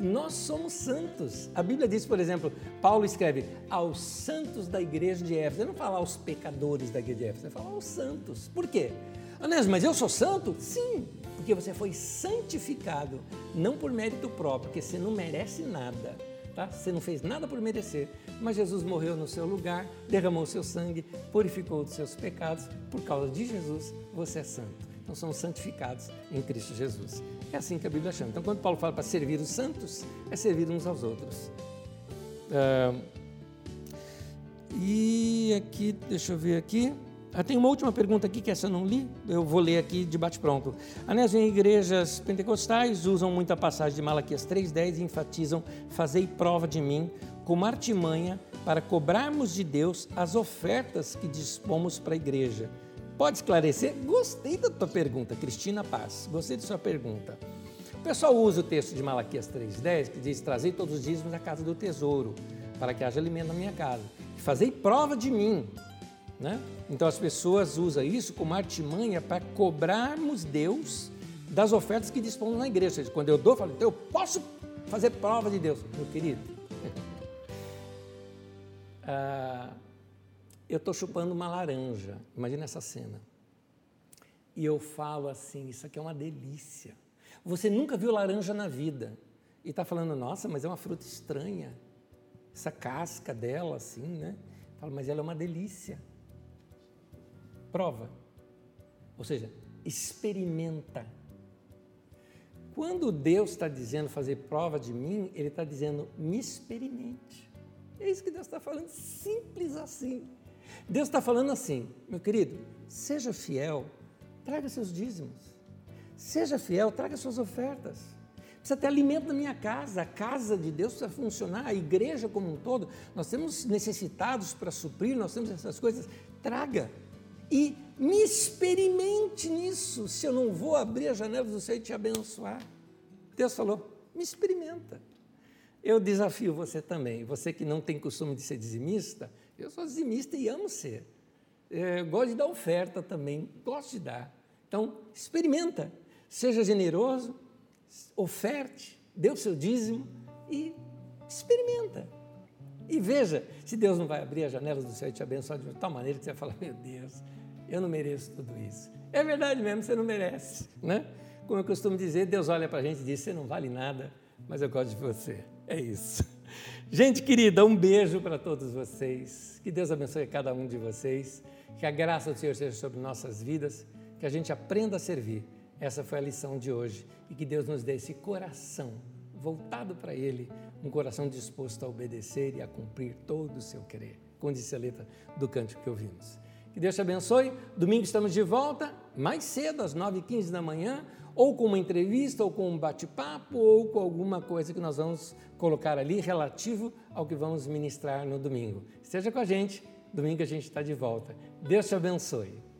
Nós somos santos. A Bíblia diz, por exemplo, Paulo escreve aos santos da igreja de Éfeso. Ele não fala aos pecadores da igreja de Éfeso, ele fala aos santos. Por quê? Anésio, mas eu sou santo? Sim, porque você foi santificado, não por mérito próprio, porque você não merece nada. Tá? Você não fez nada por merecer, mas Jesus morreu no seu lugar, derramou seu sangue, purificou dos seus pecados. Por causa de Jesus, você é santo. Então somos santificados em Cristo Jesus. É assim que a Bíblia chama. Então, quando Paulo fala para servir os santos, é servir uns aos outros. Ah, e aqui, deixa eu ver aqui. Ah, tem uma última pergunta aqui que essa eu não li, eu vou ler aqui de bate-pronto. Anésio, em igrejas pentecostais usam muita passagem de Malaquias 3,10 e enfatizam: Fazei prova de mim como artimanha para cobrarmos de Deus as ofertas que dispomos para a igreja. Pode esclarecer? Gostei da tua pergunta, Cristina Paz. Gostei da sua pergunta. O pessoal usa o texto de Malaquias 3,10 que diz: Trazei todos os dízimos da casa do tesouro, para que haja alimento na minha casa. Fazei prova de mim. Né? Então as pessoas usam isso como artimanha para cobrarmos Deus das ofertas que dispomos na igreja. Seja, quando eu dou, eu falo, então eu posso fazer prova de Deus. Meu querido, [LAUGHS] ah, eu estou chupando uma laranja, imagina essa cena. E eu falo assim: Isso aqui é uma delícia. Você nunca viu laranja na vida. E está falando: Nossa, mas é uma fruta estranha. Essa casca dela, assim, né? Falo, mas ela é uma delícia. Prova. Ou seja, experimenta. Quando Deus está dizendo fazer prova de mim, Ele está dizendo me experimente. É isso que Deus está falando, simples assim. Deus está falando assim, meu querido, seja fiel, traga seus dízimos. Seja fiel, traga suas ofertas. Precisa ter alimento na minha casa, a casa de Deus precisa funcionar, a igreja como um todo. Nós temos necessitados para suprir, nós temos essas coisas. Traga e me experimente nisso, se eu não vou abrir as janelas do céu e te abençoar. Deus falou: me experimenta. Eu desafio você também, você que não tem costume de ser dizimista, eu sou dizimista e amo ser. É, gosto de dar oferta também, gosto de dar. Então, experimenta, seja generoso, oferte, dê o seu dízimo e experimenta. E veja se Deus não vai abrir as janelas do céu e te abençoar de tal maneira que você vai falar: Meu Deus, eu não mereço tudo isso. É verdade mesmo, você não merece. Né? Como eu costumo dizer, Deus olha para a gente e diz: Você não vale nada, mas eu gosto de você. É isso. Gente querida, um beijo para todos vocês. Que Deus abençoe cada um de vocês. Que a graça do Senhor seja sobre nossas vidas. Que a gente aprenda a servir. Essa foi a lição de hoje. E que Deus nos dê esse coração voltado para Ele, um coração disposto a obedecer e a cumprir todo o seu querer. Como disse a letra do cântico que ouvimos. Que Deus te abençoe. Domingo estamos de volta, mais cedo, às 9h15 da manhã, ou com uma entrevista, ou com um bate-papo, ou com alguma coisa que nós vamos colocar ali relativo ao que vamos ministrar no domingo. Esteja com a gente, domingo a gente está de volta. Deus te abençoe.